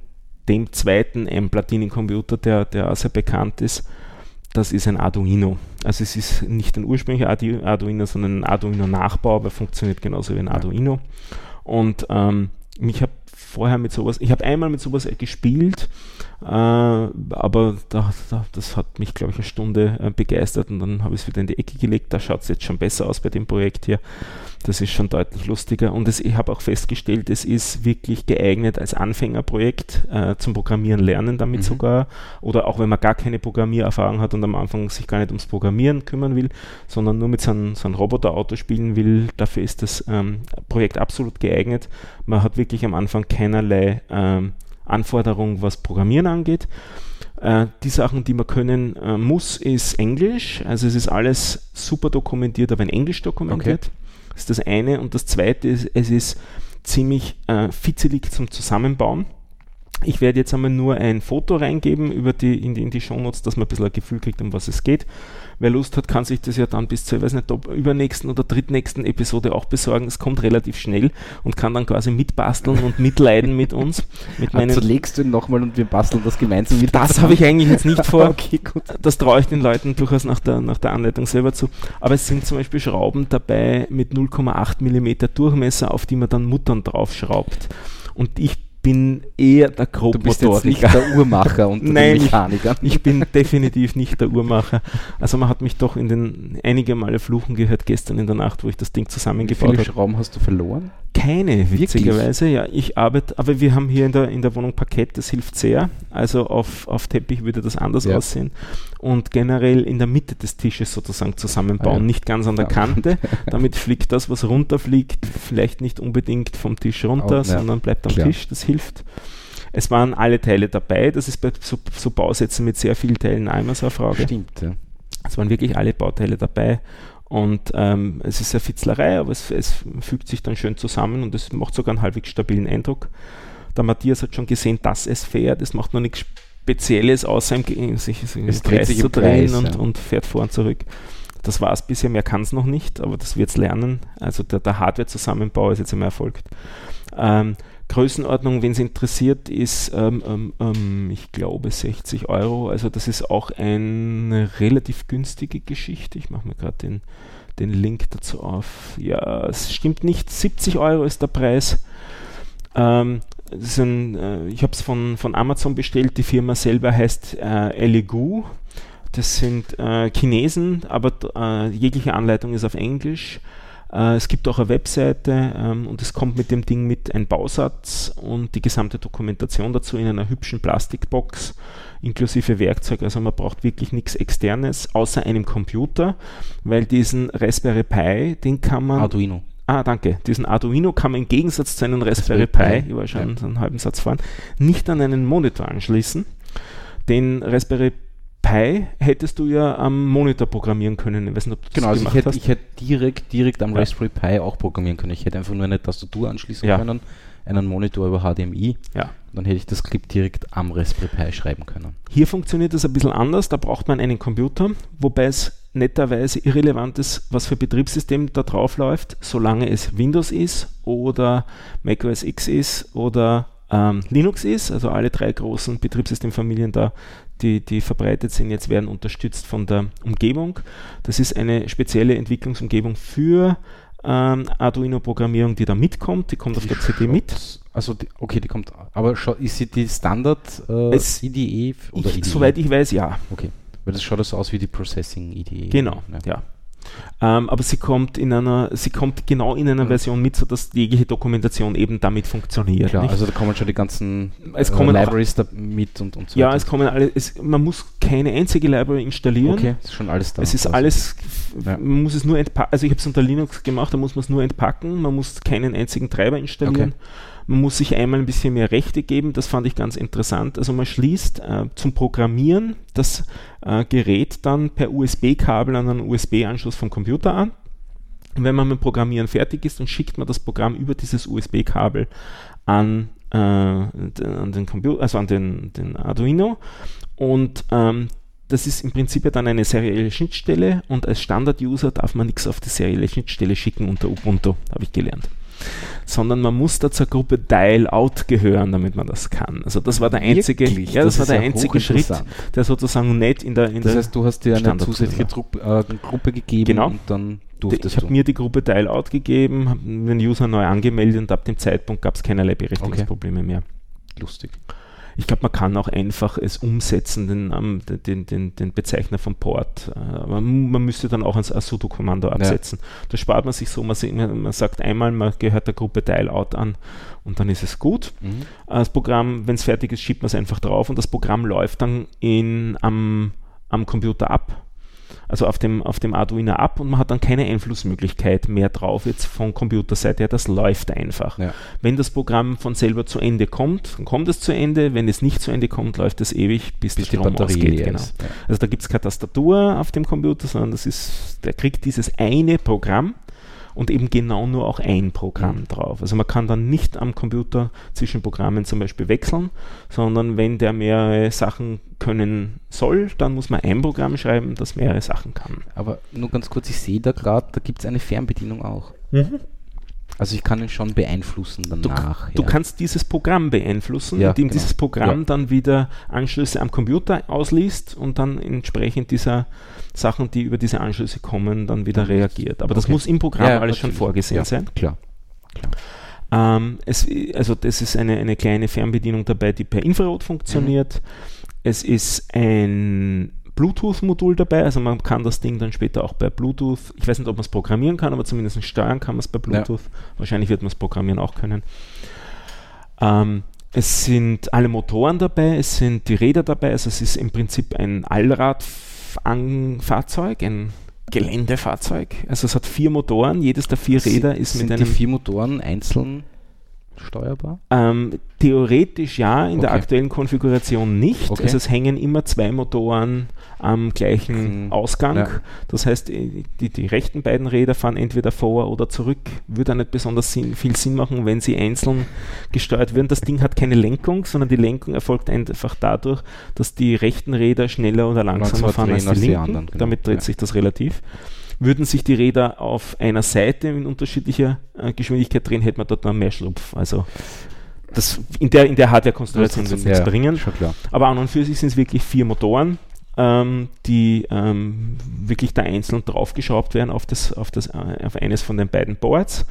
dem zweiten M-Platini-Computer, der, der sehr bekannt ist. Das ist ein Arduino. Also es ist nicht ein ursprünglicher Ardu- Arduino, sondern ein Arduino-Nachbau, aber funktioniert genauso wie ein. Arduino. Und ähm, ich habe vorher mit sowas, ich habe einmal mit sowas äh, gespielt, äh, aber da, da, das hat mich, glaube ich, eine Stunde äh, begeistert und dann habe ich es wieder in die Ecke gelegt. Da schaut es jetzt schon besser aus bei dem Projekt hier. Das ist schon deutlich lustiger und es, ich habe auch festgestellt, es ist wirklich geeignet als Anfängerprojekt äh, zum Programmieren lernen damit Mhm. sogar oder auch wenn man gar keine Programmiererfahrung hat und am Anfang sich gar nicht ums Programmieren kümmern will, sondern nur mit so einem, so einem Roboterauto spielen will, dafür ist das ähm, Projekt absolut geeignet. Man hat wirklich am Anfang keinerlei ähm, Anforderungen, was Programmieren angeht. Äh, die Sachen, die man können äh, muss, ist Englisch. Also es ist alles super dokumentiert, aber in Englisch dokumentiert. Das ist das eine. Und das zweite ist, es ist ziemlich äh, fitzelig zum Zusammenbauen. Ich werde jetzt einmal nur ein Foto reingeben über die, in, die, in die Shownotes, dass man ein bisschen ein Gefühl kriegt, um was es geht. Wer Lust hat, kann sich das ja dann bis zur, ich weiß nicht, ob übernächsten oder drittnächsten Episode auch besorgen. Es kommt relativ schnell und kann dann quasi mitbasteln und mitleiden mit uns. Mit Also meinen, legst du ihn nochmal und wir basteln das gemeinsam wieder. das habe ich eigentlich jetzt nicht vor. okay, gut. Das traue ich den Leuten durchaus nach der, nach der Anleitung selber zu. Aber es sind zum Beispiel Schrauben dabei mit 0,8 mm Durchmesser, auf die man dann Muttern draufschraubt. Und ich bin eher der Du bist jetzt Grobmotoriker. nicht der Uhrmacher und Nein, der ich- Mechaniker. Ich bin definitiv nicht der Uhrmacher. Also man hat mich doch in den einige Male fluchen gehört gestern in der Nacht, wo ich das Ding Wie zusammengebaut viele habe. Schrauben hast du verloren? Keine, witzigerweise. Ja, ich arbeite, aber wir haben hier in der, in der Wohnung Parkett, das hilft sehr. Also auf, auf Teppich würde das anders Ja. aussehen. Und generell in der Mitte des Tisches sozusagen zusammenbauen, Ah, ja. nicht ganz an der Ja. Kante. Damit fliegt das, was runterfliegt, vielleicht nicht unbedingt vom Tisch runter, Oh, sondern bleibt am Klar. Tisch. Das hilft. Es waren alle Teile dabei. Das ist bei so, so Bausätzen mit sehr vielen Teilen immer so eine Frage. Stimmt, ja. Es waren wirklich alle Bauteile dabei. Und ähm, es ist eine Fitzlerei, aber es, es fügt sich dann schön zusammen und es macht sogar einen halbwegs stabilen Eindruck. Der Matthias hat schon gesehen, dass es fährt. Es macht noch nichts Spezielles, außer im, sich im Es dreht Kreis sich zu drehen Kreis, und, ja. und fährt vor und zurück. Das war es bisher, mehr kann es noch nicht, aber das wird es lernen. Also der, der Hardware-Zusammenbau ist jetzt einmal erfolgt. Ähm, Größenordnung, wenn es interessiert, ist, ähm, ähm, ähm, ich glaube, 60 Euro. Also das ist auch eine relativ günstige Geschichte. Ich mache mir gerade den, den Link dazu auf. Ja, es stimmt nicht. 70 Euro ist der Preis. Ähm, ein, äh, ich habe es von, von Amazon bestellt. Die Firma selber heißt äh, Elegoo. Das sind äh, Chinesen, aber äh, jegliche Anleitung ist auf Englisch. Äh, es gibt auch eine Webseite ähm, und es kommt mit dem Ding mit ein Bausatz und die gesamte Dokumentation dazu in einer hübschen Plastikbox inklusive Werkzeug. Also man braucht wirklich nichts externes außer einem Computer, weil diesen Raspberry Pi, den kann man Arduino. Ah, danke. Diesen Arduino kann man im Gegensatz zu einem Raspberry Pi, ich war schon ja. einen halben Satz fahren, nicht an einen Monitor anschließen. Den Raspberry Pi hättest du ja am Monitor programmieren können. Ich weiß nicht, ob du Genau, das also ich gemacht hätte, hast. ich hätte direkt, direkt am Ja. Raspberry Pi auch programmieren können. Ich hätte einfach nur eine Tastatur anschließen Ja. können, einen Monitor über HDMI. Ja. Dann hätte ich das Skript direkt am Raspberry Pi schreiben können. Hier funktioniert das ein bisschen anders. Da braucht man einen Computer, wobei es netterweise irrelevant ist, was für Betriebssystem da drauf läuft, solange es Windows ist oder macOS X ist oder ähm, Linux ist. Also alle drei großen Betriebssystemfamilien da, die, die verbreitet sind, jetzt werden unterstützt von der Umgebung. Das ist eine spezielle Entwicklungsumgebung für ähm, Arduino-Programmierung, die da mitkommt. Die kommt auf der CD mit. Also, die, okay, die kommt. Aber ist sie die Standard äh, Es- IDE oder Ich, IDE? soweit ich weiß, ja. Okay. Weil das schaut so aus wie die Processing IDE. Genau, ja. Ähm, aber sie kommt in einer, sie kommt genau in einer Mhm. Version mit, sodass jegliche Dokumentation eben damit funktioniert. Klar, nicht? also da kommen schon die ganzen Es äh, kommen auch- Libraries da mit und, und so ja, weiter. es kommen alle, es, man muss keine einzige Library installieren. Okay, ist schon alles da. Es ist Also, alles, Ja. man muss es nur entpacken, also ich habe es unter Linux gemacht, da muss man es nur entpacken, man muss keinen einzigen Treiber installieren. Okay. Man muss sich einmal ein bisschen mehr Rechte geben, das fand ich ganz interessant. Also man schließt äh, zum Programmieren das äh, Gerät dann per USB-Kabel an einen USB-Anschluss vom Computer an. Und wenn man mit Programmieren fertig ist, dann schickt man das Programm über dieses USB-Kabel an, äh, den- an den Computer, also an den, den Arduino. Und ähm, das ist im Prinzip ja dann eine serielle Schnittstelle und als Standard-User darf man nichts auf die serielle Schnittstelle schicken unter Ubuntu, habe ich gelernt. Sondern man muss da zur Gruppe Dial-Out gehören, damit man das kann. Also das war der einzige, Wirklich? ja, das, Das war der ja einzige Schritt, der sozusagen nicht in der, in Das heißt, du hast dir eine zusätzliche Trupp, äh, Gruppe gegeben Genau. und dann ich habe mir die Gruppe Dial-Out gegeben, habe den User neu angemeldet und ab dem Zeitpunkt gab es keinerlei Berechtigungsprobleme mehr. Lustig. Ich glaube, man kann auch einfach es umsetzen, den, ähm, den, den, den Bezeichner vom Port. Äh, aber m- man müsste dann auch ein, sudo-Kommando absetzen. Da spart man sich so, man, man sagt einmal, man gehört der Gruppe Dial-Out an und dann ist es gut. Mhm. Äh, Das Programm, wenn es fertig ist, schiebt man es einfach drauf und das Programm läuft dann in, am, am Computer ab. Also auf dem, auf dem Arduino ab und man hat dann keine Einflussmöglichkeit mehr drauf jetzt von Computerseite her. Das läuft einfach. Ja. Wenn das Programm von selber zu Ende kommt, dann kommt es zu Ende. Wenn es nicht zu Ende kommt, läuft es ewig, bis, Bis die Batterie ausgeht. Genau. Ja. Also da gibt es keine Tastatur auf dem Computer, sondern das ist, der kriegt dieses eine Programm und eben genau nur auch ein Programm Mhm. drauf. Also man kann dann nicht am Computer zwischen Programmen zum Beispiel wechseln, sondern wenn der mehrere Sachen können soll, dann muss man ein Programm schreiben, das mehrere Sachen kann. Aber nur ganz kurz, ich sehe da gerade, da gibt es eine Fernbedienung auch. Also ich kann ihn schon beeinflussen Du, danach. du ja. kannst dieses Programm beeinflussen, Ja, indem genau. dieses Programm Ja. dann wieder Anschlüsse am Computer ausliest und dann entsprechend dieser Sachen, die über diese Anschlüsse kommen, dann wieder reagiert. Aber das Okay. muss im Programm alles schon vorgesehen sein. Klar. klar. Ähm, es, also das ist eine, eine kleine Fernbedienung dabei, die per Infrarot funktioniert. Mhm. Es ist ein Bluetooth-Modul dabei, also man kann das Ding dann später auch bei Bluetooth, ich weiß nicht, ob man es programmieren kann, aber zumindest steuern kann man es bei Bluetooth. Ja. Wahrscheinlich wird man es programmieren auch können. Ähm, es sind alle Motoren dabei, es sind die Räder dabei, also es ist im Prinzip ein Allradfahrzeug, ein Geländefahrzeug. Also es hat vier Motoren, jedes der vier Räder ist sind mit einem. Die vier Motoren einzeln steuerbar? Ähm, theoretisch ja, in okay. der aktuellen Konfiguration nicht. Okay. Also es hängen immer zwei Motoren am gleichen mhm. Ausgang. Ja. Das heißt, die, die rechten beiden Räder fahren entweder vor oder zurück. Würde auch nicht besonders Sinn, viel Sinn machen, wenn sie einzeln gesteuert werden. Das Ding hat keine Lenkung, sondern die Lenkung erfolgt einfach dadurch, dass die rechten Räder schneller oder langsamer fahren als die linken. Die anderen, genau. Damit dreht ja. sich das relativ. Würden sich die Räder auf einer Seite in unterschiedlicher äh, Geschwindigkeit drehen, hätte man dort noch mehr Schlupf. Also das in der, in der Hardware-Konstellation wird es nichts bringen. Aber an und für sich sind es wirklich vier Motoren, ähm, die ähm, wirklich da einzeln draufgeschraubt werden auf, das, auf, das, äh, auf eines von den beiden Boards.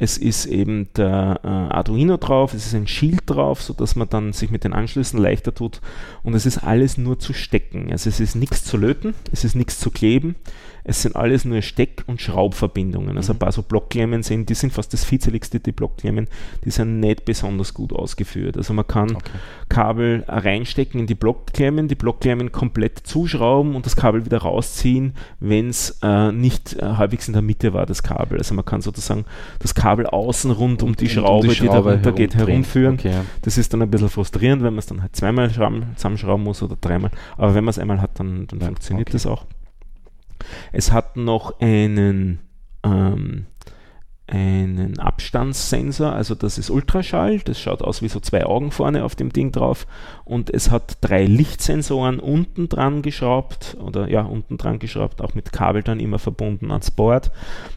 Es ist eben der äh, Arduino drauf, es ist ein Shield drauf, sodass man dann sich mit den Anschlüssen leichter tut. Und es ist alles nur zu stecken. Also es ist nichts zu löten, es ist nichts zu kleben. Es sind alles nur Steck- und Schraubverbindungen. Also mhm. ein paar so Blockklemmen sind, die sind fast das vizeligste, die Blockklemmen, die sind nicht besonders gut ausgeführt. Also man kann okay. Kabel reinstecken in die Blockklemmen, die Blockklemmen komplett zuschrauben und das Kabel wieder rausziehen, wenn es äh, nicht äh, halbwegs in der Mitte war, das Kabel. Also man kann sozusagen das Kabel außen rund um die Schraube, um die, Schraube die da runter geht, herumführen. Okay, ja. Das ist dann ein bisschen frustrierend, wenn man es dann halt zweimal zusammenschrauben muss oder dreimal. Aber wenn man es einmal hat, dann, dann ja, funktioniert okay. das auch. Es hat noch einen, ähm, einen Abstandssensor, also das ist Ultraschall, das schaut aus wie so zwei Augen vorne auf dem Ding drauf und es hat drei Lichtsensoren unten dran geschraubt oder ja, unten dran geschraubt, auch mit Kabel dann immer verbunden ans Board.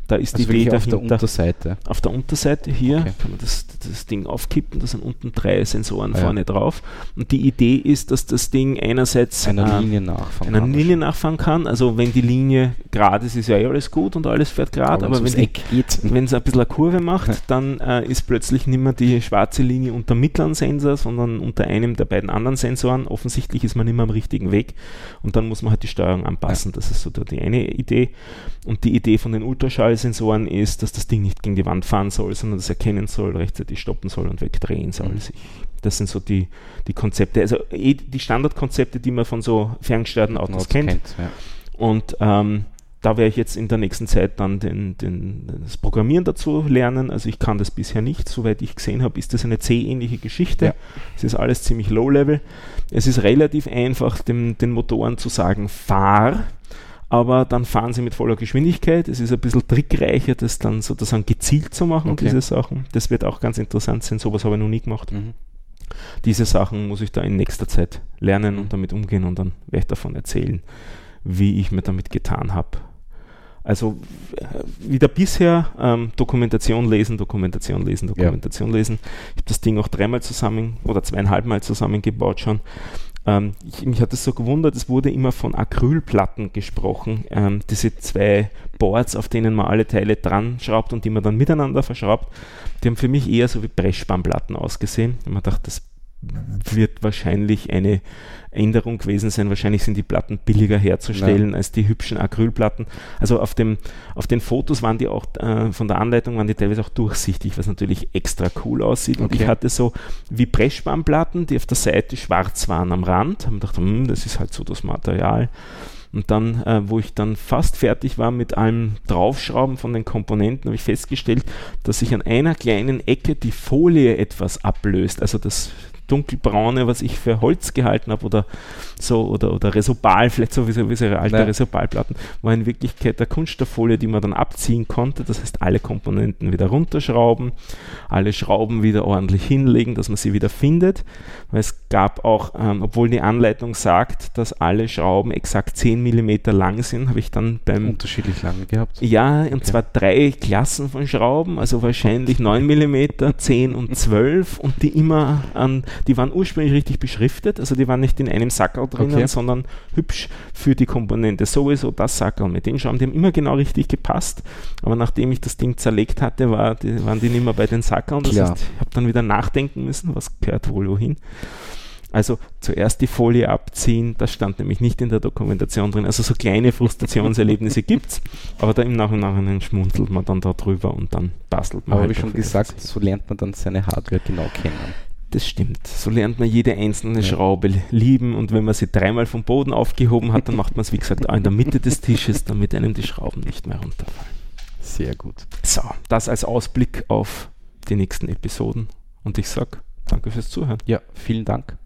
Da ist also die Idee auf der Unterseite. Auf der Unterseite hier okay. kann man das, das Ding aufkippen, da sind unten drei Sensoren ah, vorne ja. drauf. Und die Idee ist, dass das Ding einerseits einer äh, Linie nachfahren einer kann. Linie nachfahren kann. Also wenn die Linie gerade ist, ist ja eh alles gut und alles fährt gerade, aber, aber wenn es ein bisschen eine Kurve macht, dann äh, ist plötzlich nicht mehr die schwarze Linie unter mittleren Sensor, sondern unter einem der beiden anderen Sensoren. Offensichtlich ist man nicht mehr am richtigen Weg und dann muss man halt die Steuerung anpassen. Ja. Das ist so die eine Idee. Und die Idee von den Ultraschallsensoren ist, dass das Ding nicht gegen die Wand fahren soll, sondern das erkennen soll, rechtzeitig stoppen soll und wegdrehen soll. Mhm. Das sind so die, die Konzepte, also eh die Standardkonzepte, die man von so ferngesteuerten Autos kennt. kennt ja. Und ähm, da werde ich jetzt in der nächsten Zeit dann den, den, das Programmieren dazu lernen. Also ich kann das bisher nicht. Soweit ich gesehen habe, ist das eine C-ähnliche Geschichte. Ja. Es ist alles ziemlich low-level. Es ist relativ einfach, dem, den Motoren zu sagen, fahr, aber dann fahren sie mit voller Geschwindigkeit. Es ist ein bisschen trickreicher, das dann sozusagen gezielt zu machen, okay. diese Sachen. Das wird auch ganz interessant sein. Sowas habe ich noch nie gemacht. Mhm. Diese Sachen muss ich da in nächster Zeit lernen und damit umgehen und dann werde ich davon erzählen, wie ich mir damit getan habe. Also wieder bisher ähm, Dokumentation lesen, Dokumentation lesen, Dokumentation ja. lesen. Ich habe das Ding auch dreimal zusammen oder zweieinhalb Mal zusammengebaut schon. Ähm, ich, mich hat es so gewundert, es wurde immer von Acrylplatten gesprochen. Ähm, diese zwei Boards, auf denen man alle Teile dran schraubt und die man dann miteinander verschraubt, die haben für mich eher so wie Pressspanplatten ausgesehen. Und man dachte, das wird wahrscheinlich eine Änderung gewesen sein. Wahrscheinlich sind die Platten billiger herzustellen ja. als die hübschen Acrylplatten. Also auf, dem, auf den Fotos waren die auch, äh, von der Anleitung waren die teilweise auch durchsichtig, was natürlich extra cool aussieht. Okay. Und ich hatte so wie Pressspanplatten, die auf der Seite schwarz waren am Rand. Haben gedacht, hm, das ist halt so das Material. Und dann, äh, wo ich dann fast fertig war mit allem Draufschrauben von den Komponenten, habe ich festgestellt, dass sich an einer kleinen Ecke die Folie etwas ablöst. Also das dunkelbraune, was ich für Holz gehalten habe oder so, oder, oder Resobal, vielleicht sowieso wie so alte ja. Resobalplatten, war in Wirklichkeit der Kunststofffolie, die man dann abziehen konnte. Das heißt, alle Komponenten wieder runterschrauben, alle Schrauben wieder ordentlich hinlegen, dass man sie wieder findet. Weil es gab auch, ähm, obwohl die Anleitung sagt, dass alle Schrauben exakt 10 mm lang sind, habe ich dann beim. Unterschiedlich lang gehabt? Ja, und okay. zwar drei Klassen von Schrauben, also wahrscheinlich 9 mm, 10 und 12 und die immer an Die waren ursprünglich richtig beschriftet, also die waren nicht in einem Sackerl drinnen, Okay. sondern hübsch für die Komponente sowieso das Sackerl mit den Schrauben. Die haben immer genau richtig gepasst, aber nachdem ich das Ding zerlegt hatte, war die, waren die nicht mehr bei den Sackerln. Das heißt, ich habe dann wieder nachdenken müssen, was gehört wohl wohin. Also zuerst die Folie abziehen, das stand nämlich nicht in der Dokumentation drin. Also so kleine Frustrationserlebnisse gibt's, aber da im Nach- und Nachhinein schmunzelt man dann da drüber und dann bastelt man. Aber halt wie schon gesagt, so lernt man dann seine Hardware genau kennen. Das stimmt. So lernt man jede einzelne Ja. Schraube lieben und wenn man sie dreimal vom Boden aufgehoben hat, dann macht man es wie gesagt auch in der Mitte des Tisches, damit einem die Schrauben nicht mehr runterfallen. Sehr gut. So, das als Ausblick auf die nächsten Episoden und ich sag danke fürs Zuhören. Ja, vielen Dank.